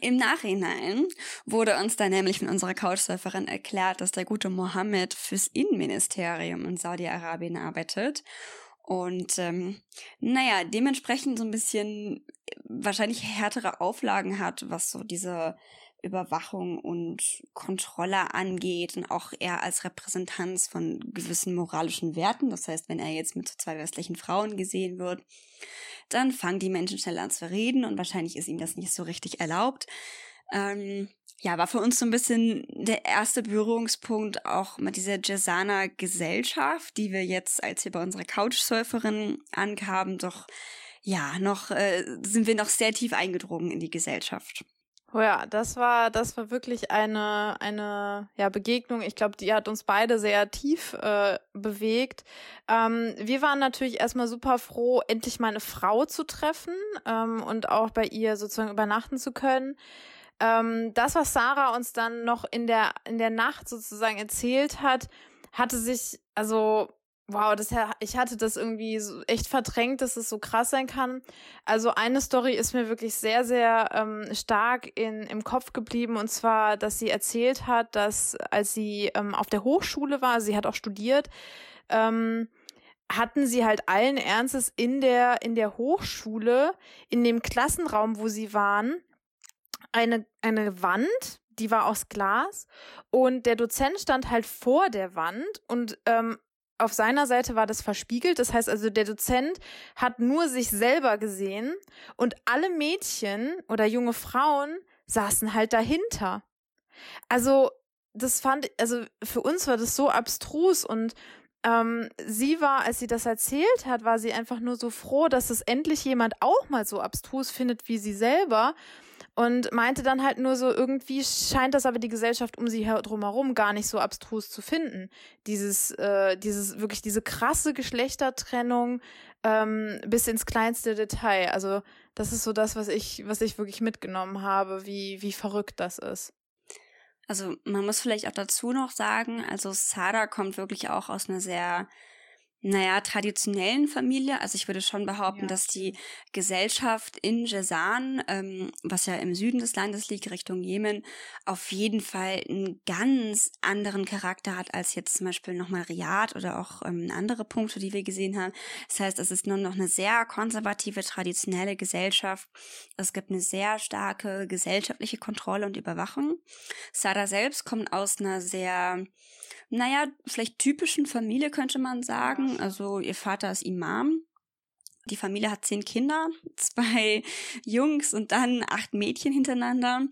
C: im Nachhinein wurde uns dann nämlich von unserer Couchsurferin erklärt, dass der gute Mohammed fürs Innenministerium in Saudi-Arabien arbeitet und ähm, naja, dementsprechend so ein bisschen wahrscheinlich härtere Auflagen hat, was so diese Überwachung und Kontrolle angeht und auch er als Repräsentanz von gewissen moralischen Werten. Das heißt, wenn er jetzt mit zwei westlichen Frauen gesehen wird, dann fangen die Menschen schnell an zu reden und wahrscheinlich ist ihm das nicht so richtig erlaubt. Ähm, ja, war für uns so ein bisschen der erste Berührungspunkt auch mit dieser Jasana Gesellschaft, die wir jetzt, als wir bei unserer Couchsurferin ankamen, doch ja, noch äh, sind wir noch sehr tief eingedrungen in die Gesellschaft.
B: Oh ja, das war, das war wirklich eine, eine ja, Begegnung. Ich glaube, die hat uns beide sehr tief äh, bewegt. Ähm, wir waren natürlich erstmal super froh, endlich mal eine Frau zu treffen ähm, und auch bei ihr sozusagen übernachten zu können. Ähm, das, was Sarah uns dann noch in der, in der Nacht sozusagen erzählt hat, hatte sich, also Wow, das, ich hatte das irgendwie so echt verdrängt, dass es so krass sein kann. Also eine Story ist mir wirklich sehr, sehr ähm, stark in, im Kopf geblieben und zwar, dass sie erzählt hat, dass als sie ähm, auf der Hochschule war, sie hat auch studiert, ähm, hatten sie halt allen Ernstes in der, in der Hochschule, in dem Klassenraum, wo sie waren, eine, eine Wand, die war aus Glas und der Dozent stand halt vor der Wand und ähm, auf seiner Seite war das verspiegelt. Das heißt also, der Dozent hat nur sich selber gesehen und alle Mädchen oder junge Frauen saßen halt dahinter. Also, das fand, also für uns war das so abstrus und ähm, sie war, als sie das erzählt hat, war sie einfach nur so froh, dass es endlich jemand auch mal so abstrus findet wie sie selber und meinte dann halt nur so, irgendwie scheint das aber die Gesellschaft um sie drumherum gar nicht so abstrus zu finden. Dieses, äh, dieses, wirklich diese krasse Geschlechtertrennung ähm, bis ins kleinste Detail. Also das ist so das, was ich, was ich wirklich mitgenommen habe, wie, wie verrückt das ist.
C: Also man muss vielleicht auch dazu noch sagen, also Sarah kommt wirklich auch aus einer sehr naja, traditionellen Familie. Also ich würde schon behaupten, ja. dass die Gesellschaft in Jezan, ähm, was ja im Süden des Landes liegt, Richtung Jemen, auf jeden Fall einen ganz anderen Charakter hat als jetzt zum Beispiel nochmal Riyadh oder auch ähm, andere Punkte, die wir gesehen haben. Das heißt, es ist nur noch eine sehr konservative, traditionelle Gesellschaft. Es gibt eine sehr starke gesellschaftliche Kontrolle und Überwachung. Sada selbst kommt aus einer sehr naja, vielleicht typischen Familie könnte man sagen. Also ihr Vater ist Imam. Die Familie hat zehn Kinder, zwei Jungs und dann acht Mädchen hintereinander.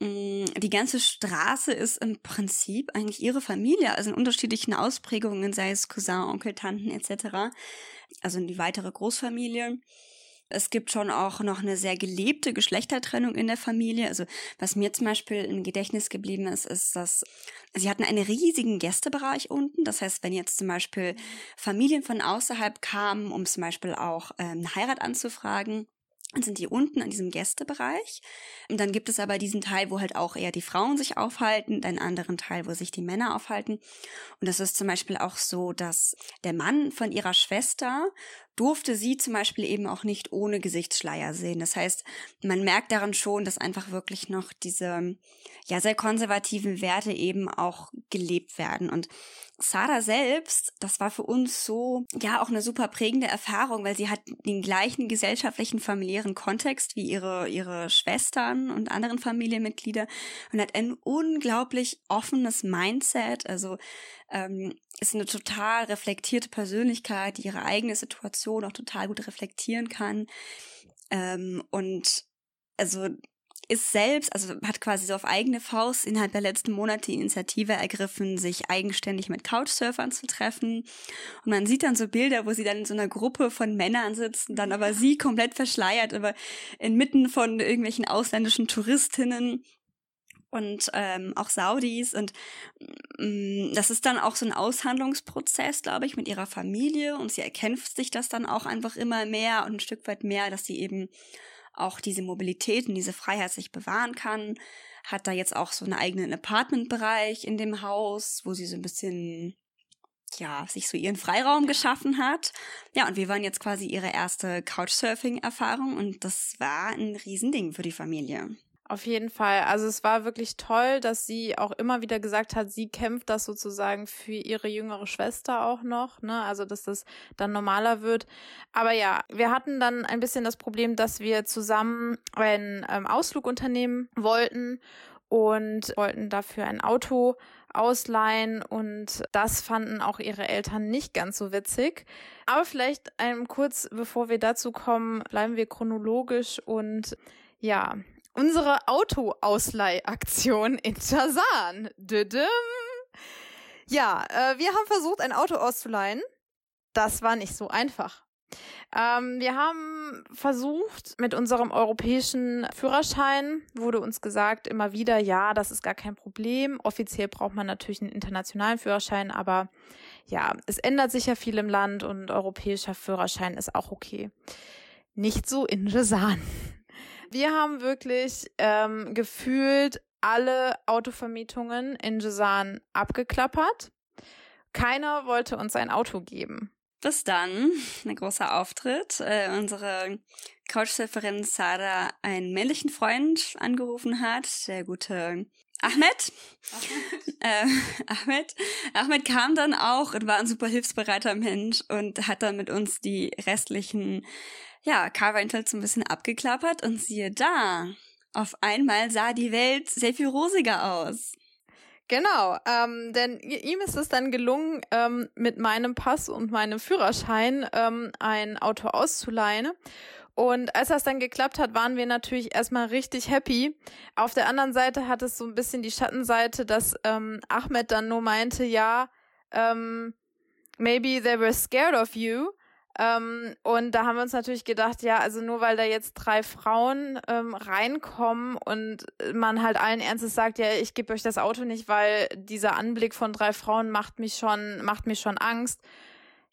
C: Mm, die ganze Straße ist im Prinzip eigentlich ihre Familie, also in unterschiedlichen Ausprägungen, sei es Cousin, Onkel, Tanten etc. Also die weitere Großfamilie. Es gibt schon auch noch eine sehr gelebte Geschlechtertrennung in der Familie. Also was mir zum Beispiel im Gedächtnis geblieben ist, ist, dass sie hatten einen riesigen Gästebereich unten. Das heißt, wenn jetzt zum Beispiel Familien von außerhalb kamen, um zum Beispiel auch ähm, Heirat anzufragen, dann sind die unten an diesem Gästebereich. Und dann gibt es aber diesen Teil, wo halt auch eher die Frauen sich aufhalten, einen anderen Teil, wo sich die Männer aufhalten. Und das ist zum Beispiel auch so, dass der Mann von ihrer Schwester durfte sie zum Beispiel eben auch nicht ohne Gesichtsschleier sehen. Das heißt, man merkt daran schon, dass einfach wirklich noch diese, ja, sehr konservativen Werte eben auch gelebt werden. Und Sarah selbst, das war für uns so, ja, auch eine super prägende Erfahrung, weil sie hat den gleichen gesellschaftlichen familiären Kontext wie ihre, ihre Schwestern und anderen Familienmitglieder und hat ein unglaublich offenes Mindset, also ähm, ist eine total reflektierte Persönlichkeit, die ihre eigene Situation auch total gut reflektieren kann. Ähm, und also ist selbst, also hat quasi so auf eigene Faust innerhalb der letzten Monate die Initiative ergriffen, sich eigenständig mit Couchsurfern zu treffen. Und man sieht dann so Bilder, wo sie dann in so einer Gruppe von Männern sitzen, dann aber sie komplett verschleiert, aber inmitten von irgendwelchen ausländischen Touristinnen und ähm, auch Saudis. Und mm, das ist dann auch so ein Aushandlungsprozess, glaube ich, mit ihrer Familie. Und sie erkämpft sich das dann auch einfach immer mehr und ein Stück weit mehr, dass sie eben auch diese Mobilität und diese Freiheit sich bewahren kann. Hat da jetzt auch so einen eigenen Apartmentbereich in dem Haus, wo sie so ein bisschen ja, sich so ihren Freiraum geschaffen hat. Ja, und wir waren jetzt quasi ihre erste Couchsurfing-Erfahrung und das war ein Riesending für die Familie.
B: Auf jeden Fall. Also es war wirklich toll, dass sie auch immer wieder gesagt hat, sie kämpft das sozusagen für ihre jüngere Schwester auch noch, ne? Also dass das dann normaler wird. Aber ja, wir hatten dann ein bisschen das Problem, dass wir zusammen einen ähm, Ausflug unternehmen wollten und wollten dafür ein Auto ausleihen und das fanden auch ihre Eltern nicht ganz so witzig. Aber vielleicht ähm, kurz bevor wir dazu kommen, bleiben wir chronologisch und ja, unsere Autoausleihaktion in Chazan. Ja, äh, wir haben versucht, ein Auto auszuleihen. Das war nicht so einfach. Ähm, wir haben versucht, mit unserem europäischen Führerschein wurde uns gesagt immer wieder, ja, das ist gar kein Problem. Offiziell braucht man natürlich einen internationalen Führerschein, aber ja, es ändert sich ja viel im Land und europäischer Führerschein ist auch okay. Nicht so in Jesan. Wir haben wirklich ähm, gefühlt alle Autovermietungen in Jesan abgeklappert. Keiner wollte uns ein Auto geben.
C: Bis dann, ein großer Auftritt. Äh, unsere Couchsurferin Sarah einen männlichen Freund angerufen hat, der gute Ahmed. äh, Ahmed. Ahmed kam dann auch und war ein super hilfsbereiter Mensch und hat dann mit uns die restlichen ja, Car Rental so ein bisschen abgeklappert und siehe da, auf einmal sah die Welt sehr viel rosiger aus.
B: Genau, ähm, denn ihm ist es dann gelungen, ähm, mit meinem Pass und meinem Führerschein ähm, ein Auto auszuleihen. Und als das dann geklappt hat, waren wir natürlich erstmal richtig happy. Auf der anderen Seite hat es so ein bisschen die Schattenseite, dass ähm, Ahmed dann nur meinte, ja, ähm, maybe they were scared of you. Ähm, und da haben wir uns natürlich gedacht, ja, also nur weil da jetzt drei Frauen ähm, reinkommen und man halt allen Ernstes sagt, ja, ich gebe euch das Auto nicht, weil dieser Anblick von drei Frauen macht mich schon, macht mich schon Angst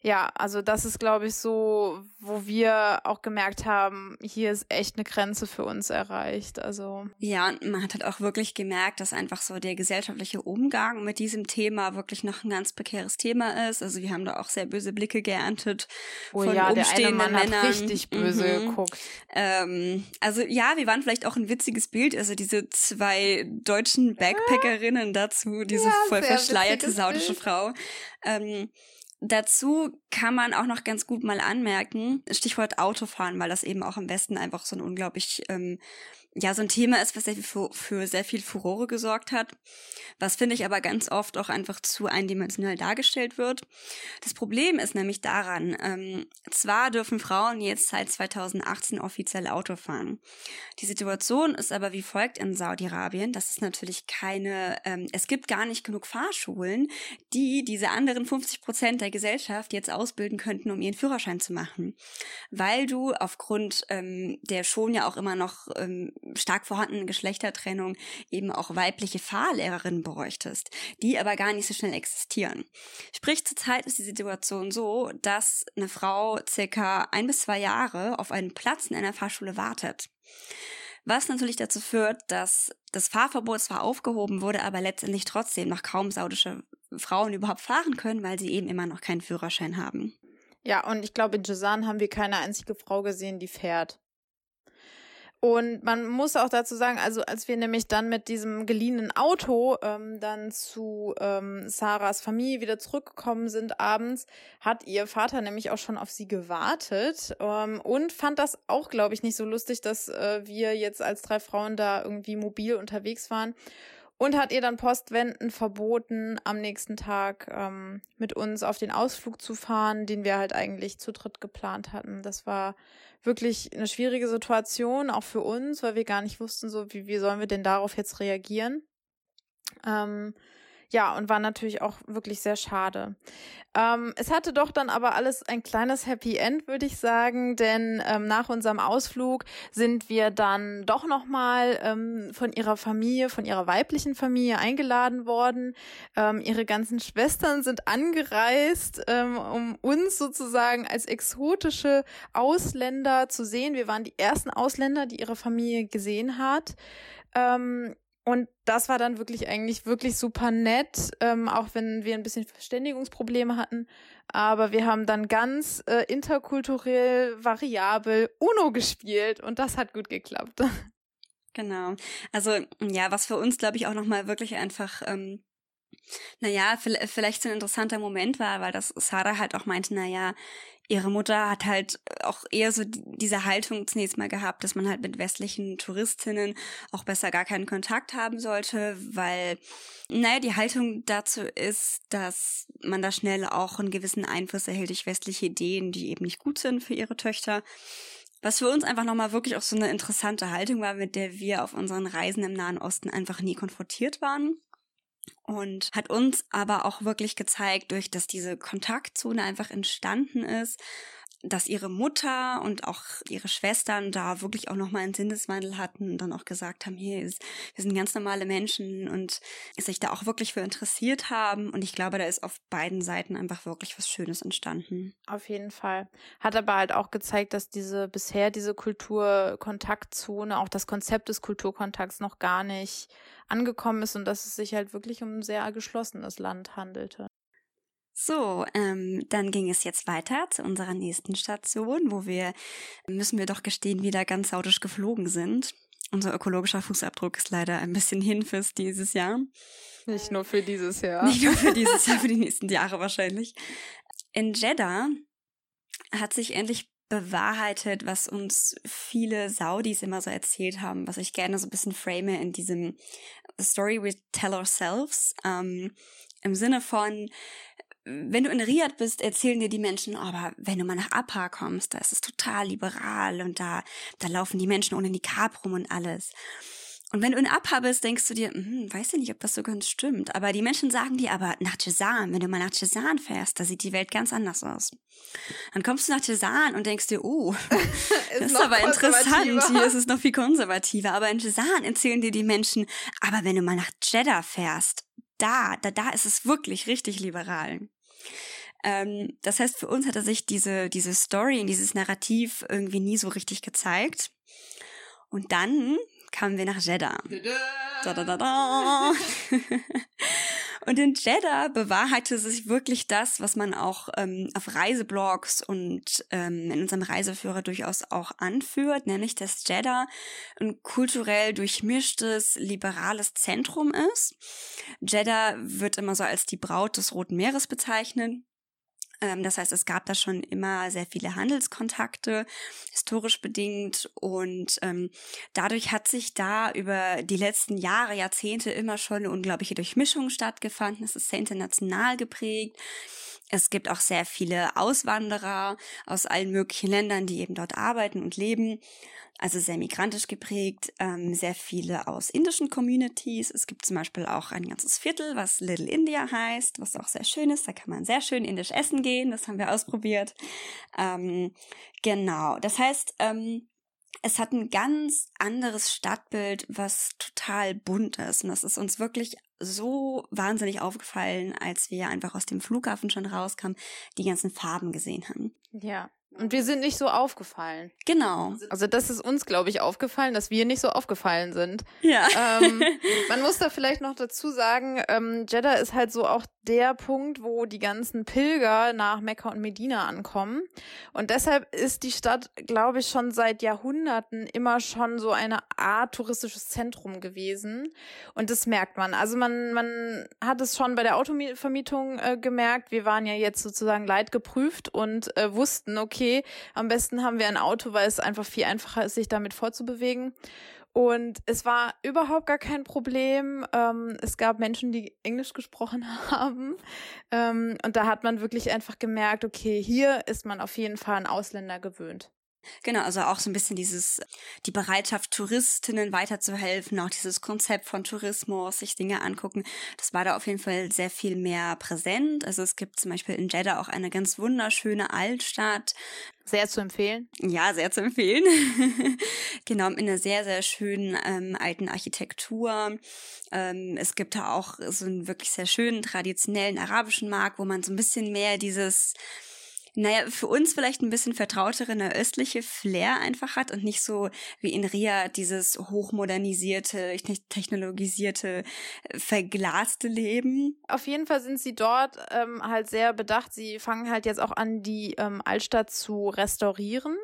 B: ja, also das ist, glaube ich, so, wo wir auch gemerkt haben, hier ist echt eine Grenze für uns erreicht. Also
C: ja, und man hat halt auch wirklich gemerkt, dass einfach so der gesellschaftliche Umgang mit diesem Thema wirklich noch ein ganz prekäres Thema ist. Also wir haben da auch sehr böse Blicke geerntet
B: oh,
C: von
B: ja,
C: umstehenden
B: der eine Mann
C: Männern.
B: Hat richtig böse mhm. geguckt.
C: Ähm, also ja, wir waren vielleicht auch ein witziges Bild. Also diese zwei deutschen Backpackerinnen dazu, diese ja, voll verschleierte saudische Bild. Frau. Ähm, Dazu kann man auch noch ganz gut mal anmerken, Stichwort Autofahren, weil das eben auch im Westen einfach so ein unglaublich ähm, ja so ein Thema ist, was sehr für, für sehr viel Furore gesorgt hat, was finde ich aber ganz oft auch einfach zu eindimensional dargestellt wird. Das Problem ist nämlich daran, ähm, zwar dürfen Frauen jetzt seit 2018 offiziell Auto fahren. Die Situation ist aber wie folgt in Saudi-Arabien, dass es natürlich keine, ähm, es gibt gar nicht genug Fahrschulen, die diese anderen 50 Prozent der Gesellschaft jetzt ausbilden könnten, um ihren Führerschein zu machen, weil du aufgrund ähm, der schon ja auch immer noch ähm, stark vorhandenen Geschlechtertrennung eben auch weibliche Fahrlehrerinnen bräuchtest, die aber gar nicht so schnell existieren. Sprich, zurzeit ist die Situation so, dass eine Frau circa ein bis zwei Jahre auf einen Platz in einer Fahrschule wartet. Was natürlich dazu führt, dass das Fahrverbot zwar aufgehoben wurde, aber letztendlich trotzdem noch kaum saudische Frauen überhaupt fahren können, weil sie eben immer noch keinen Führerschein haben.
B: Ja, und ich glaube, in Jazan haben wir keine einzige Frau gesehen, die fährt. Und man muss auch dazu sagen, also als wir nämlich dann mit diesem geliehenen Auto ähm, dann zu ähm, Sarahs Familie wieder zurückgekommen sind abends, hat ihr Vater nämlich auch schon auf sie gewartet ähm, und fand das auch, glaube ich, nicht so lustig, dass äh, wir jetzt als drei Frauen da irgendwie mobil unterwegs waren und hat ihr dann postwendend verboten, am nächsten Tag ähm, mit uns auf den Ausflug zu fahren, den wir halt eigentlich zu dritt geplant hatten. Das war wirklich eine schwierige Situation, auch für uns, weil wir gar nicht wussten, so wie, wie sollen wir denn darauf jetzt reagieren. Ähm, ja, und war natürlich auch wirklich sehr schade. Ähm, es hatte doch dann aber alles ein kleines Happy End, würde ich sagen, denn ähm, nach unserem Ausflug sind wir dann doch nochmal ähm, von ihrer Familie, von ihrer weiblichen Familie eingeladen worden. Ähm, ihre ganzen Schwestern sind angereist, ähm, um uns sozusagen als exotische Ausländer zu sehen. Wir waren die ersten Ausländer, die ihre Familie gesehen hat. Ähm, und das war dann wirklich eigentlich wirklich super nett, ähm, auch wenn wir ein bisschen Verständigungsprobleme hatten. Aber wir haben dann ganz äh, interkulturell variabel UNO gespielt und das hat gut geklappt.
C: Genau. Also ja, was für uns, glaube ich, auch nochmal wirklich einfach ähm, naja, vielleicht so ein interessanter Moment war, weil das Sarah halt auch meinte, naja, ihre Mutter hat halt auch eher so diese Haltung zunächst mal gehabt, dass man halt mit westlichen Touristinnen auch besser gar keinen Kontakt haben sollte, weil, naja, die Haltung dazu ist, dass man da schnell auch einen gewissen Einfluss erhält durch westliche Ideen, die eben nicht gut sind für ihre Töchter. Was für uns einfach nochmal wirklich auch so eine interessante Haltung war, mit der wir auf unseren Reisen im Nahen Osten einfach nie konfrontiert waren und hat uns aber auch wirklich gezeigt, durch dass diese Kontaktzone einfach entstanden ist, dass ihre Mutter und auch ihre Schwestern da wirklich auch nochmal einen Sinneswandel hatten und dann auch gesagt haben, hier wir sind ganz normale Menschen und sich da auch wirklich für interessiert haben. Und ich glaube, da ist auf beiden Seiten einfach wirklich was Schönes entstanden.
B: Auf jeden Fall. Hat aber halt auch gezeigt, dass diese bisher diese Kulturkontaktzone, auch das Konzept des Kulturkontakts noch gar nicht angekommen ist und dass es sich halt wirklich um ein sehr geschlossenes Land handelte.
C: So, ähm, dann ging es jetzt weiter zu unserer nächsten Station, wo wir, müssen wir doch gestehen, wieder ganz saudisch geflogen sind. Unser ökologischer Fußabdruck ist leider ein bisschen hinfest dieses Jahr.
B: Nicht nur für dieses Jahr.
C: Nicht nur für dieses Jahr, für die nächsten Jahre wahrscheinlich. In Jeddah hat sich endlich bewahrheitet, was uns viele Saudis immer so erzählt haben, was ich gerne so ein bisschen frame in diesem Story we tell ourselves, ähm, im Sinne von, wenn du in Riyadh bist, erzählen dir die Menschen, oh, aber wenn du mal nach Abha kommst, da ist es total liberal und da, da laufen die Menschen ohne Nikab rum und alles. Und wenn du in Abha bist, denkst du dir, hm, weiß ja nicht, ob das so ganz stimmt. Aber die Menschen sagen dir aber nach Cezanne, wenn du mal nach Cezanne fährst, da sieht die Welt ganz anders aus. Dann kommst du nach Cezanne und denkst dir, oh, das ist aber interessant, hier ist es noch viel konservativer. Aber in Cezanne erzählen dir die Menschen, aber wenn du mal nach Jeddah fährst, da, da, da ist es wirklich richtig liberal. Ähm, das heißt, für uns hat er sich diese, diese Story, dieses Narrativ irgendwie nie so richtig gezeigt. Und dann kamen wir nach Jeddah. Da, da, da, und in Jeddah bewahrheitete sich wirklich das, was man auch ähm, auf Reiseblogs und ähm, in unserem Reiseführer durchaus auch anführt, nämlich dass Jeddah ein kulturell durchmischtes, liberales Zentrum ist. Jeddah wird immer so als die Braut des Roten Meeres bezeichnet. Ähm, das heißt, es gab da schon immer sehr viele Handelskontakte, historisch bedingt. Und ähm, dadurch hat sich da über die letzten Jahre, Jahrzehnte immer schon eine unglaubliche Durchmischung stattgefunden. Es ist sehr international geprägt. Es gibt auch sehr viele Auswanderer aus allen möglichen Ländern, die eben dort arbeiten und leben also sehr migrantisch geprägt, ähm, sehr viele aus indischen Communities. Es gibt zum Beispiel auch ein ganzes Viertel, was Little India heißt, was auch sehr schön ist. Da kann man sehr schön indisch essen gehen. Das haben wir ausprobiert. Ähm, genau. Das heißt, ähm, es hat ein ganz anderes Stadtbild, was total bunt ist. Und das ist uns wirklich so wahnsinnig aufgefallen, als wir einfach aus dem Flughafen schon rauskamen, die ganzen Farben gesehen haben.
B: Ja. Und wir sind nicht so aufgefallen.
C: Genau.
B: Also das ist uns, glaube ich, aufgefallen, dass wir nicht so aufgefallen sind.
C: Ja.
B: Ähm, man muss da vielleicht noch dazu sagen, ähm, Jeddah ist halt so auch der Punkt, wo die ganzen Pilger nach Mekka und Medina ankommen. Und deshalb ist die Stadt, glaube ich, schon seit Jahrhunderten immer schon so eine Art touristisches Zentrum gewesen. Und das merkt man. Also man, man hat es schon bei der Autovermietung äh, gemerkt. Wir waren ja jetzt sozusagen leidgeprüft und äh, wussten, okay, okay, am besten haben wir ein Auto, weil es einfach viel einfacher ist, sich damit vorzubewegen. Und es war überhaupt gar kein Problem. Ähm, es gab Menschen, die Englisch gesprochen haben. Ähm, und da hat man wirklich einfach gemerkt, okay, hier ist man auf jeden Fall ein Ausländer gewöhnt.
C: Genau, also auch so ein bisschen dieses, die Bereitschaft, Touristinnen weiterzuhelfen, auch dieses Konzept von Tourismus, sich Dinge angucken, das war da auf jeden Fall sehr viel mehr präsent. Also es gibt zum Beispiel in Jeddah auch eine ganz wunderschöne Altstadt.
B: Sehr zu empfehlen.
C: Ja, sehr zu empfehlen. genau, in einer sehr, sehr schönen ähm, alten Architektur. Ähm, es gibt da auch so einen wirklich sehr schönen traditionellen arabischen Markt, wo man so ein bisschen mehr dieses naja, für uns vielleicht ein bisschen vertrautere, eine östliche Flair einfach hat und nicht so wie in Ria dieses hochmodernisierte, technologisierte, äh, verglaste Leben.
B: Auf jeden Fall sind sie dort ähm, halt sehr bedacht. Sie fangen halt jetzt auch an, die ähm, Altstadt zu restaurieren.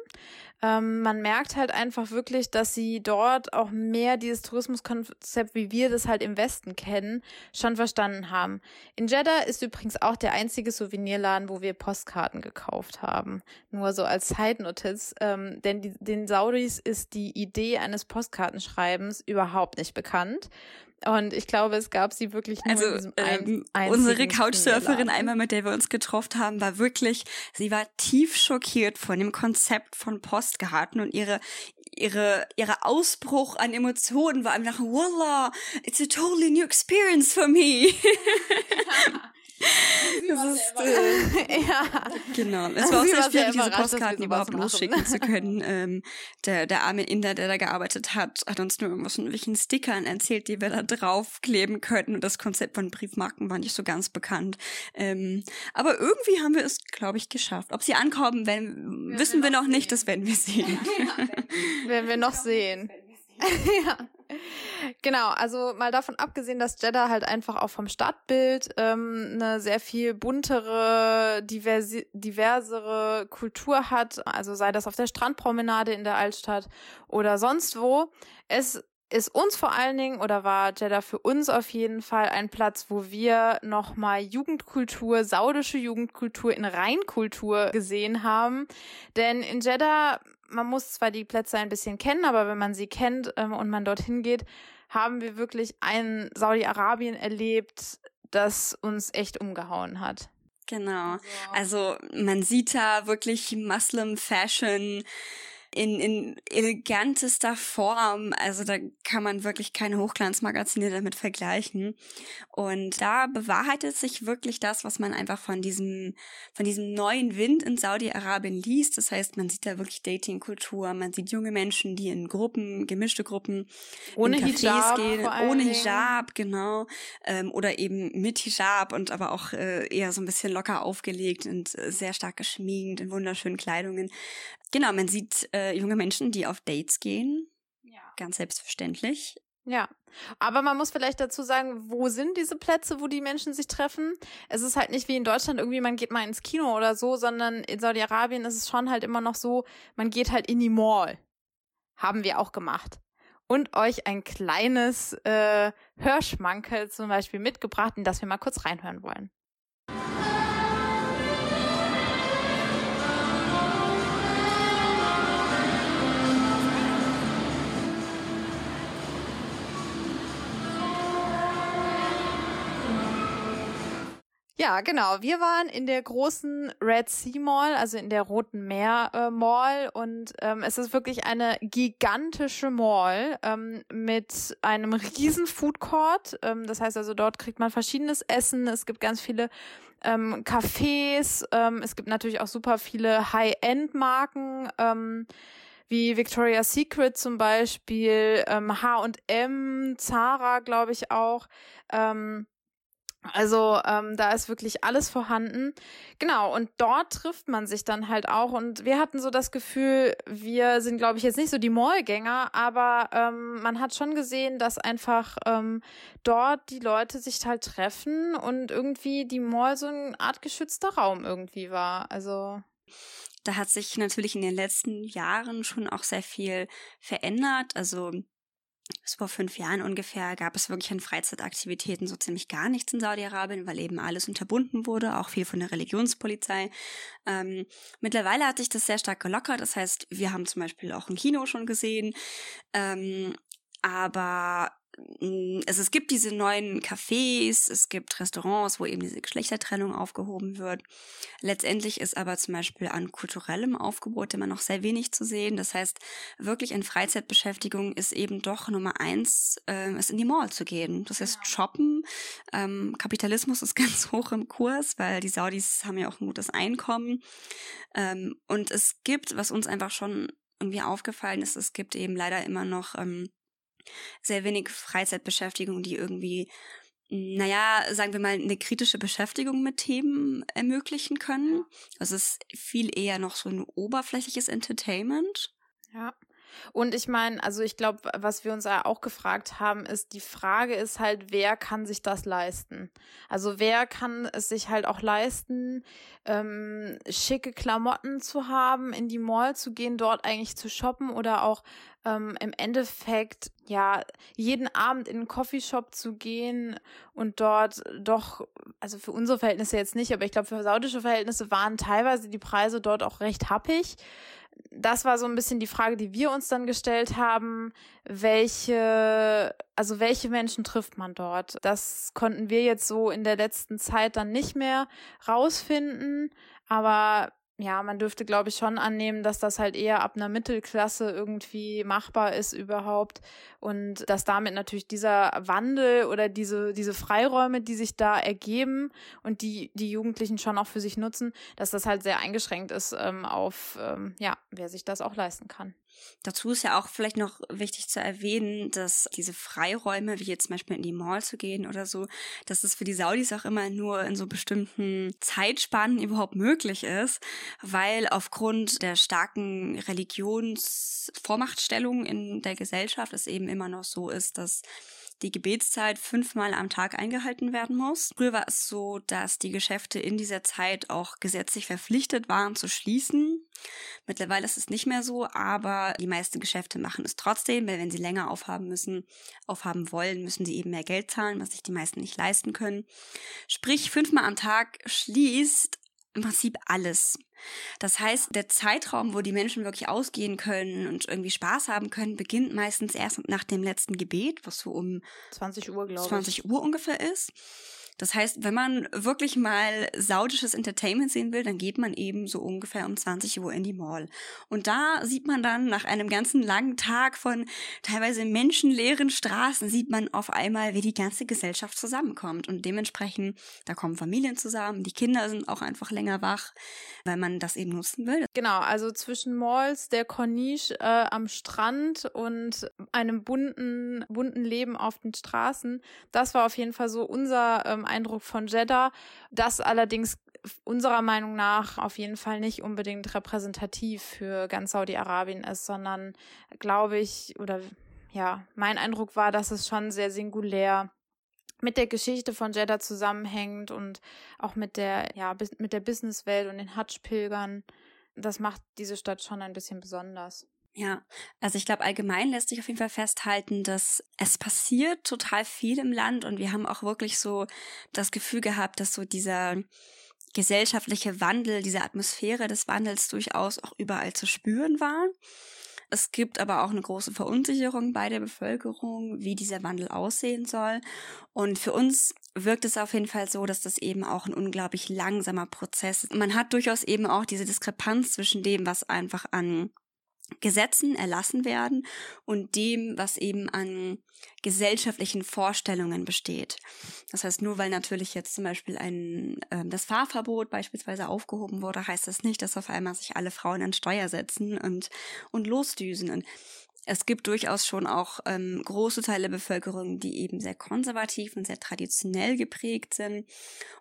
B: Ähm, man merkt halt einfach wirklich, dass sie dort auch mehr dieses Tourismuskonzept, wie wir das halt im Westen kennen, schon verstanden haben. In Jeddah ist übrigens auch der einzige Souvenirladen, wo wir Postkarten gekauft haben. Nur so als Zeitnotiz, ähm, denn die, den Saudis ist die Idee eines Postkartenschreibens überhaupt nicht bekannt. Und ich glaube, es gab sie wirklich nur
C: also,
B: in diesem
C: ähm, ein, Unsere Couchsurferin einmal, mit der wir uns getroffen haben, war wirklich, sie war tief schockiert von dem Konzept von Postkarten und ihre ihre ihre Ausbruch an Emotionen war einfach, voila, it's a totally new experience for me.
B: das ist, äh, ja.
C: Genau. Es war auch sehr schwierig, diese Postkarten überhaupt losschicken zu können. Ähm, der, der arme Inder, der da gearbeitet hat, hat uns nur irgendwas von irgendwelchen Stickern erzählt, die wir da draufkleben könnten. Und das Konzept von Briefmarken war nicht so ganz bekannt. Ähm, aber irgendwie haben wir es, glaube ich, geschafft. Ob sie ankommen, wenn, wissen wir noch, wir noch nicht, das werden wir sehen.
B: ja, werden wir noch sehen. ja. Genau, also mal davon abgesehen, dass Jeddah halt einfach auch vom Stadtbild ähm, eine sehr viel buntere, diversi diversere Kultur hat, also sei das auf der Strandpromenade in der Altstadt oder sonst wo. Es ist uns vor allen Dingen oder war Jeddah für uns auf jeden Fall ein Platz, wo wir nochmal Jugendkultur, saudische Jugendkultur in Reinkultur gesehen haben. Denn in Jeddah man muss zwar die Plätze ein bisschen kennen, aber wenn man sie kennt ähm, und man dorthin geht, haben wir wirklich ein Saudi-Arabien erlebt, das uns echt umgehauen hat.
C: Genau. Also man sieht da wirklich Muslim Fashion in, in elegantester Form. Also da kann man wirklich keine Hochglanzmagazine damit vergleichen. Und da bewahrheitet sich wirklich das, was man einfach von diesem, von diesem neuen Wind in Saudi-Arabien liest. Das heißt, man sieht da wirklich Datingkultur, man sieht junge Menschen, die in Gruppen, gemischte Gruppen,
B: ohne Hijab
C: gehen, ohne Hijab, genau, ähm, oder eben mit Hijab und aber auch äh, eher so ein bisschen locker aufgelegt und äh, sehr stark geschminkt in wunderschönen Kleidungen. Genau, man sieht äh, junge Menschen, die auf Dates gehen. Ja. Ganz selbstverständlich.
B: Ja, aber man muss vielleicht dazu sagen, wo sind diese Plätze, wo die Menschen sich treffen? Es ist halt nicht wie in Deutschland irgendwie, man geht mal ins Kino oder so, sondern in Saudi-Arabien ist es schon halt immer noch so, man geht halt in die Mall. Haben wir auch gemacht. Und euch ein kleines äh, Hörschmankel zum Beispiel mitgebracht, in das wir mal kurz reinhören wollen. Ja, genau. Wir waren in der großen Red Sea Mall, also in der Roten Meer äh, Mall und ähm, es ist wirklich eine gigantische Mall ähm, mit einem riesen Food Court. Ähm, das heißt also, dort kriegt man verschiedenes Essen. Es gibt ganz viele ähm, Cafés. Ähm, es gibt natürlich auch super viele High-End-Marken. Ähm, wie Victoria's Secret zum Beispiel, ähm, H&M, Zara, glaube ich auch. Ähm, also ähm, da ist wirklich alles vorhanden. Genau, und dort trifft man sich dann halt auch. Und wir hatten so das Gefühl, wir sind, glaube ich, jetzt nicht so die Mallgänger, aber ähm, man hat schon gesehen, dass einfach ähm, dort die Leute sich halt treffen und irgendwie die Mall so eine Art geschützter Raum irgendwie war. Also.
C: Da hat sich natürlich in den letzten Jahren schon auch sehr viel verändert. Also vor fünf Jahren ungefähr gab es wirklich an Freizeitaktivitäten so ziemlich gar nichts in Saudi-Arabien, weil eben alles unterbunden wurde, auch viel von der Religionspolizei. Ähm, mittlerweile hat sich das sehr stark gelockert. Das heißt, wir haben zum Beispiel auch ein Kino schon gesehen. Ähm, aber also es gibt diese neuen Cafés, es gibt Restaurants, wo eben diese Geschlechtertrennung aufgehoben wird. Letztendlich ist aber zum Beispiel an kulturellem Aufgebot immer noch sehr wenig zu sehen. Das heißt, wirklich in Freizeitbeschäftigung ist eben doch Nummer eins, äh, es in die Mall zu gehen. Das heißt, shoppen. Ähm, Kapitalismus ist ganz hoch im Kurs, weil die Saudis haben ja auch ein gutes Einkommen. Ähm, und es gibt, was uns einfach schon irgendwie aufgefallen ist, es gibt eben leider immer noch ähm, sehr wenig Freizeitbeschäftigung, die irgendwie, naja, sagen wir mal, eine kritische Beschäftigung mit Themen ermöglichen können. Also es ist viel eher noch so ein oberflächliches Entertainment.
B: Ja. Und ich meine, also ich glaube, was wir uns auch gefragt haben, ist, die Frage ist halt, wer kann sich das leisten? Also wer kann es sich halt auch leisten, ähm, schicke Klamotten zu haben, in die Mall zu gehen, dort eigentlich zu shoppen oder auch ähm, im Endeffekt ja jeden Abend in einen Coffeeshop zu gehen und dort doch, also für unsere Verhältnisse jetzt nicht, aber ich glaube für saudische Verhältnisse waren teilweise die Preise dort auch recht happig das war so ein bisschen die Frage, die wir uns dann gestellt haben. Welche, also welche Menschen trifft man dort? Das konnten wir jetzt so in der letzten Zeit dann nicht mehr rausfinden. Aber ja, man dürfte, glaube ich, schon annehmen, dass das halt eher ab einer Mittelklasse irgendwie machbar ist überhaupt und dass damit natürlich dieser Wandel oder diese, diese Freiräume, die sich da ergeben und die die Jugendlichen schon auch für sich nutzen, dass das halt sehr eingeschränkt ist ähm, auf, ähm, ja, wer sich das auch leisten kann.
C: Dazu ist ja auch vielleicht noch wichtig zu erwähnen, dass diese Freiräume, wie jetzt zum Beispiel in die Mall zu gehen oder so, dass es für die Saudis auch immer nur in so bestimmten Zeitspannen überhaupt möglich ist, weil aufgrund der starken Religionsvormachtstellung in der Gesellschaft es eben immer noch so ist, dass die Gebetszeit fünfmal am Tag eingehalten werden muss. Früher war es so, dass die Geschäfte in dieser Zeit auch gesetzlich verpflichtet waren zu schließen. Mittlerweile ist es nicht mehr so, aber die meisten Geschäfte machen es trotzdem, weil wenn sie länger aufhaben müssen, aufhaben wollen, müssen sie eben mehr Geld zahlen, was sich die meisten nicht leisten können. Sprich, fünfmal am Tag schließt im Prinzip alles. Das heißt, der Zeitraum, wo die Menschen wirklich ausgehen können und irgendwie Spaß haben können, beginnt meistens erst nach dem letzten Gebet, was so um
B: 20 Uhr, glaube ich.
C: 20 Uhr ungefähr ist. Das heißt, wenn man wirklich mal saudisches Entertainment sehen will, dann geht man eben so ungefähr um 20 Uhr in die Mall. Und da sieht man dann nach einem ganzen langen Tag von teilweise menschenleeren Straßen, sieht man auf einmal, wie die ganze Gesellschaft zusammenkommt. Und dementsprechend, da kommen Familien zusammen, die Kinder sind auch einfach länger wach, weil man das eben nutzen will.
B: Genau, also zwischen Malls, der Corniche äh, am Strand und einem bunten, bunten Leben auf den Straßen, das war auf jeden Fall so unser ähm, Eindruck von Jeddah. Das allerdings unserer Meinung nach auf jeden Fall nicht unbedingt repräsentativ für ganz Saudi-Arabien ist, sondern glaube ich, oder ja, mein Eindruck war, dass es schon sehr singulär mit der Geschichte von Jeddah zusammenhängt und auch mit der, ja, mit der Businesswelt und den Hajj-Pilgern. Das macht diese Stadt schon ein bisschen besonders.
C: Ja, also ich glaube, allgemein lässt sich auf jeden Fall festhalten, dass es passiert total viel im Land und wir haben auch wirklich so das Gefühl gehabt, dass so dieser gesellschaftliche Wandel, diese Atmosphäre des Wandels durchaus auch überall zu spüren war. Es gibt aber auch eine große Verunsicherung bei der Bevölkerung, wie dieser Wandel aussehen soll. Und für uns wirkt es auf jeden Fall so, dass das eben auch ein unglaublich langsamer Prozess ist. Man hat durchaus eben auch diese Diskrepanz zwischen dem, was einfach an Gesetzen erlassen werden und dem, was eben an gesellschaftlichen Vorstellungen besteht. Das heißt, nur weil natürlich jetzt zum Beispiel ein äh, das Fahrverbot beispielsweise aufgehoben wurde, heißt das nicht, dass auf einmal sich alle Frauen an Steuer setzen und und losdüsen. Und es gibt durchaus schon auch ähm, große Teile der Bevölkerung, die eben sehr konservativ und sehr traditionell geprägt sind.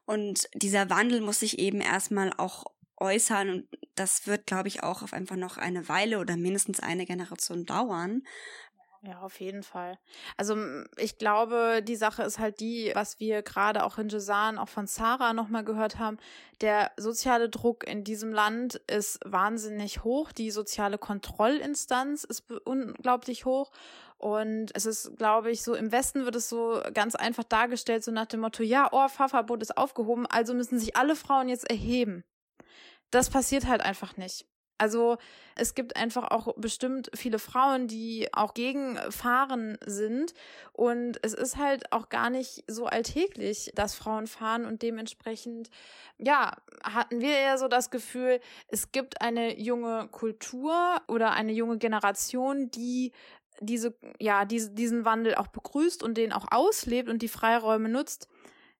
C: Und dieser Wandel muss sich eben erstmal auch äußern und das wird, glaube ich, auch auf einfach noch eine Weile oder mindestens eine Generation dauern.
B: Ja, auf jeden Fall. Also ich glaube, die Sache ist halt die, was wir gerade auch in Jesan, auch von Sarah nochmal gehört haben, der soziale Druck in diesem Land ist wahnsinnig hoch, die soziale Kontrollinstanz ist unglaublich hoch und es ist, glaube ich, so im Westen wird es so ganz einfach dargestellt, so nach dem Motto, ja, oh, Fahrverbot ist aufgehoben, also müssen sich alle Frauen jetzt erheben das passiert halt einfach nicht. Also es gibt einfach auch bestimmt viele Frauen, die auch gegen Fahren sind. Und es ist halt auch gar nicht so alltäglich, dass Frauen fahren. Und dementsprechend, ja, hatten wir eher so das Gefühl, es gibt eine junge Kultur oder eine junge Generation, die diese, ja, diese, diesen Wandel auch begrüßt und den auch auslebt und die Freiräume nutzt.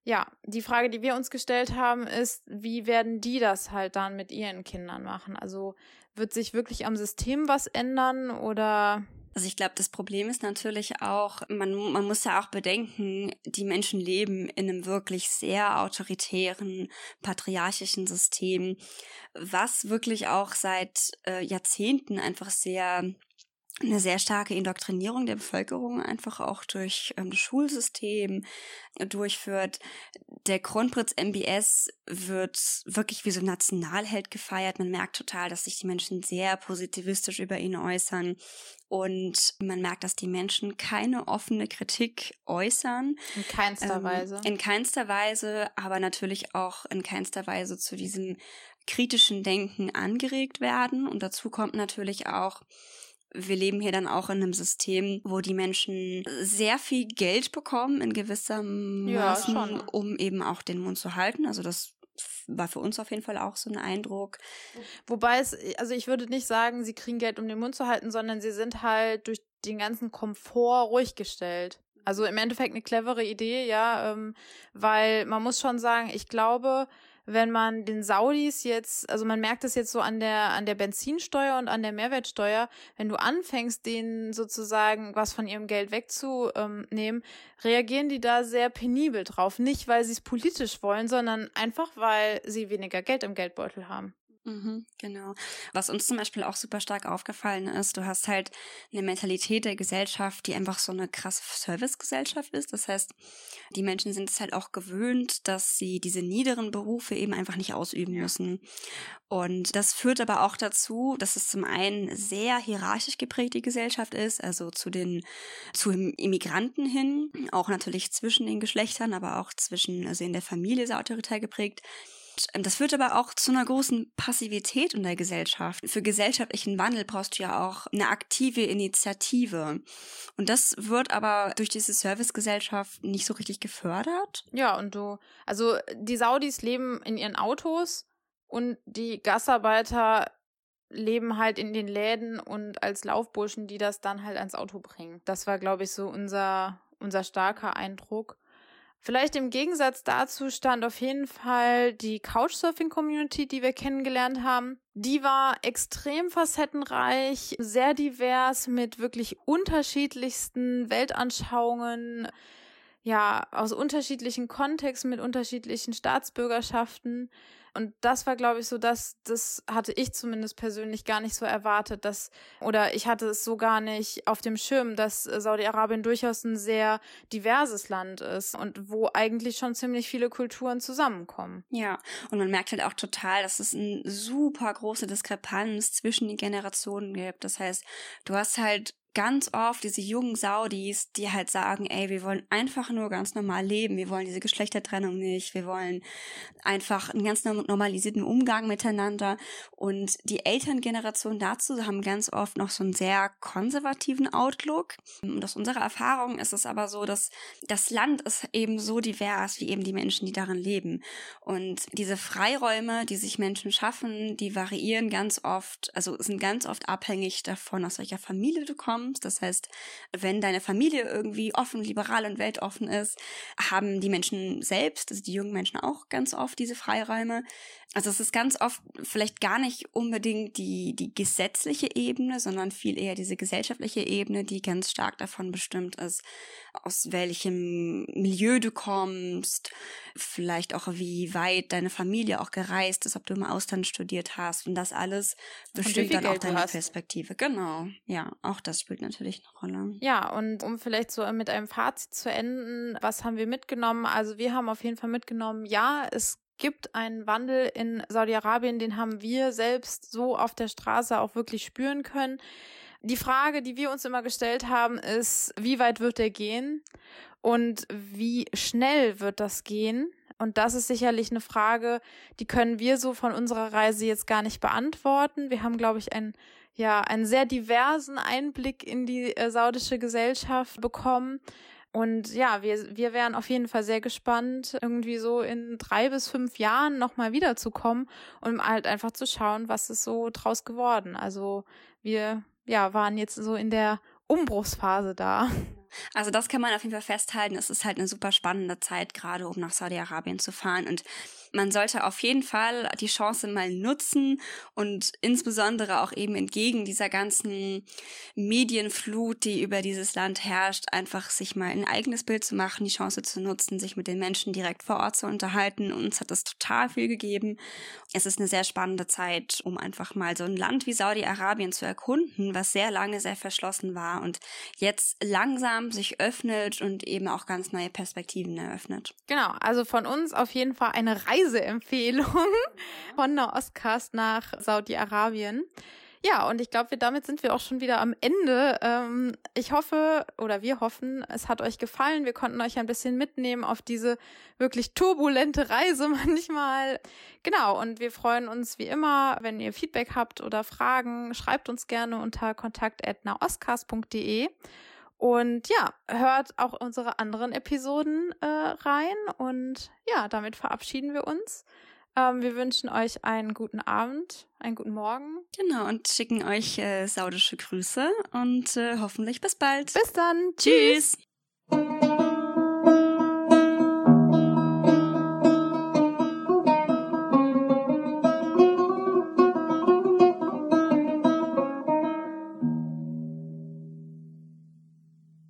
B: Ja, die Frage, die wir uns gestellt haben, ist, wie werden die das halt dann mit ihren Kindern machen? Also wird sich wirklich am System was ändern oder?
C: Also ich glaube, das Problem ist natürlich auch, man, man muss ja auch bedenken, die Menschen leben in einem wirklich sehr autoritären, patriarchischen System, was wirklich auch seit äh, Jahrzehnten einfach sehr eine sehr starke Indoktrinierung der Bevölkerung einfach auch durch ähm, das Schulsystem durchführt. Der Kronprinz MBS wird wirklich wie so ein Nationalheld gefeiert. Man merkt total, dass sich die Menschen sehr positivistisch über ihn äußern. Und man merkt, dass die Menschen keine offene Kritik äußern.
B: In keinster ähm, Weise.
C: In keinster Weise, aber natürlich auch in keinster Weise zu diesem kritischen Denken angeregt werden. Und dazu kommt natürlich auch, wir leben hier dann auch in einem System, wo die Menschen sehr viel Geld bekommen in gewisser Maßen, ja, um eben auch den Mund zu halten. Also das war für uns auf jeden Fall auch so ein Eindruck.
B: Wobei es, also ich würde nicht sagen, sie kriegen Geld, um den Mund zu halten, sondern sie sind halt durch den ganzen Komfort ruhig gestellt. Also im Endeffekt eine clevere Idee, ja, ähm, weil man muss schon sagen, ich glaube, wenn man den Saudis jetzt, also man merkt es jetzt so an der, an der Benzinsteuer und an der Mehrwertsteuer, wenn du anfängst, denen sozusagen was von ihrem Geld wegzunehmen, reagieren die da sehr penibel drauf. Nicht, weil sie es politisch wollen, sondern einfach, weil sie weniger Geld im Geldbeutel haben.
C: Mhm, genau. Was uns zum Beispiel auch super stark aufgefallen ist, du hast halt eine Mentalität der Gesellschaft, die einfach so eine krasse Servicegesellschaft ist. Das heißt, die Menschen sind es halt auch gewöhnt, dass sie diese niederen Berufe eben einfach nicht ausüben müssen. Und das führt aber auch dazu, dass es zum einen sehr hierarchisch geprägte Gesellschaft ist, also zu den, zu Immigranten hin, auch natürlich zwischen den Geschlechtern, aber auch zwischen, also in der Familie sehr autoritär geprägt das führt aber auch zu einer großen Passivität in der Gesellschaft. Für gesellschaftlichen Wandel brauchst du ja auch eine aktive Initiative. Und das wird aber durch diese Servicegesellschaft nicht so richtig gefördert.
B: Ja, und du, also die Saudis leben in ihren Autos und die Gastarbeiter leben halt in den Läden und als Laufburschen, die das dann halt ans Auto bringen. Das war, glaube ich, so unser, unser starker Eindruck. Vielleicht im Gegensatz dazu stand auf jeden Fall die Couchsurfing-Community, die wir kennengelernt haben. Die war extrem facettenreich, sehr divers mit wirklich unterschiedlichsten Weltanschauungen, ja, aus unterschiedlichen Kontexten, mit unterschiedlichen Staatsbürgerschaften. Und das war, glaube ich, so, dass das hatte ich zumindest persönlich gar nicht so erwartet, dass oder ich hatte es so gar nicht auf dem Schirm, dass Saudi-Arabien durchaus ein sehr diverses Land ist und wo eigentlich schon ziemlich viele Kulturen zusammenkommen.
C: Ja, und man merkt halt auch total, dass es eine super große Diskrepanz zwischen den Generationen gibt. Das heißt, du hast halt ganz oft diese jungen Saudis, die halt sagen, ey, wir wollen einfach nur ganz normal leben, wir wollen diese Geschlechtertrennung nicht, wir wollen einfach einen ganz normalisierten Umgang miteinander. Und die Elterngeneration dazu haben ganz oft noch so einen sehr konservativen Outlook. Und aus unserer Erfahrung ist es aber so, dass das Land ist eben so divers wie eben die Menschen, die darin leben. Und diese Freiräume, die sich Menschen schaffen, die variieren ganz oft, also sind ganz oft abhängig davon, aus welcher Familie du kommst kommst. Das heißt, wenn deine Familie irgendwie offen, liberal und weltoffen ist, haben die Menschen selbst, also die jungen Menschen auch ganz oft diese Freiräume. Also es ist ganz oft vielleicht gar nicht unbedingt die, die gesetzliche Ebene, sondern viel eher diese gesellschaftliche Ebene, die ganz stark davon bestimmt ist, aus welchem Milieu du kommst, vielleicht auch wie weit deine Familie auch gereist ist, ob du im Ausland studiert hast und das alles bestimmt dann Geld auch deine Perspektive. Genau, ja, auch das spielt natürlich eine Rolle.
B: Ja, und um vielleicht so mit einem Fazit zu enden, was haben wir mitgenommen? Also wir haben auf jeden Fall mitgenommen, ja, es gibt einen Wandel in Saudi-Arabien, den haben wir selbst so auf der Straße auch wirklich spüren können. Die Frage, die wir uns immer gestellt haben, ist, wie weit wird der gehen und wie schnell wird das gehen? Und das ist sicherlich eine Frage, die können wir so von unserer Reise jetzt gar nicht beantworten. Wir haben, glaube ich, einen, ja, einen sehr diversen Einblick in die äh, saudische Gesellschaft bekommen. Und ja, wir, wir wären auf jeden Fall sehr gespannt, irgendwie so in drei bis fünf Jahren nochmal wiederzukommen und halt einfach zu schauen, was ist so draus geworden. Also wir ja, waren jetzt so in der Umbruchsphase da.
C: Also das kann man auf jeden Fall festhalten. Es ist halt eine super spannende Zeit, gerade um nach Saudi-Arabien zu fahren. Und man sollte auf jeden Fall die Chance mal nutzen und insbesondere auch eben entgegen dieser ganzen Medienflut, die über dieses Land herrscht, einfach sich mal ein eigenes Bild zu machen, die Chance zu nutzen, sich mit den Menschen direkt vor Ort zu unterhalten. Uns hat das total viel gegeben. Es ist eine sehr spannende Zeit, um einfach mal so ein Land wie Saudi-Arabien zu erkunden, was sehr lange sehr verschlossen war und jetzt langsam sich öffnet und eben auch ganz neue Perspektiven eröffnet.
B: Genau, also von uns auf jeden Fall eine Reise Reiseempfehlung von Nahostcast nach Saudi-Arabien. Ja, und ich glaube, damit sind wir auch schon wieder am Ende. Ähm, ich hoffe oder wir hoffen, es hat euch gefallen. Wir konnten euch ein bisschen mitnehmen auf diese wirklich turbulente Reise manchmal. Genau, und wir freuen uns wie immer, wenn ihr Feedback habt oder Fragen, schreibt uns gerne unter kontakt.naoscast.de. Und ja, hört auch unsere anderen Episoden äh, rein. Und ja, damit verabschieden wir uns. Ähm, wir wünschen euch einen guten Abend, einen guten Morgen.
C: Genau, und schicken euch äh, saudische Grüße und äh, hoffentlich bis bald.
B: Bis dann. Tschüss. Tschüss.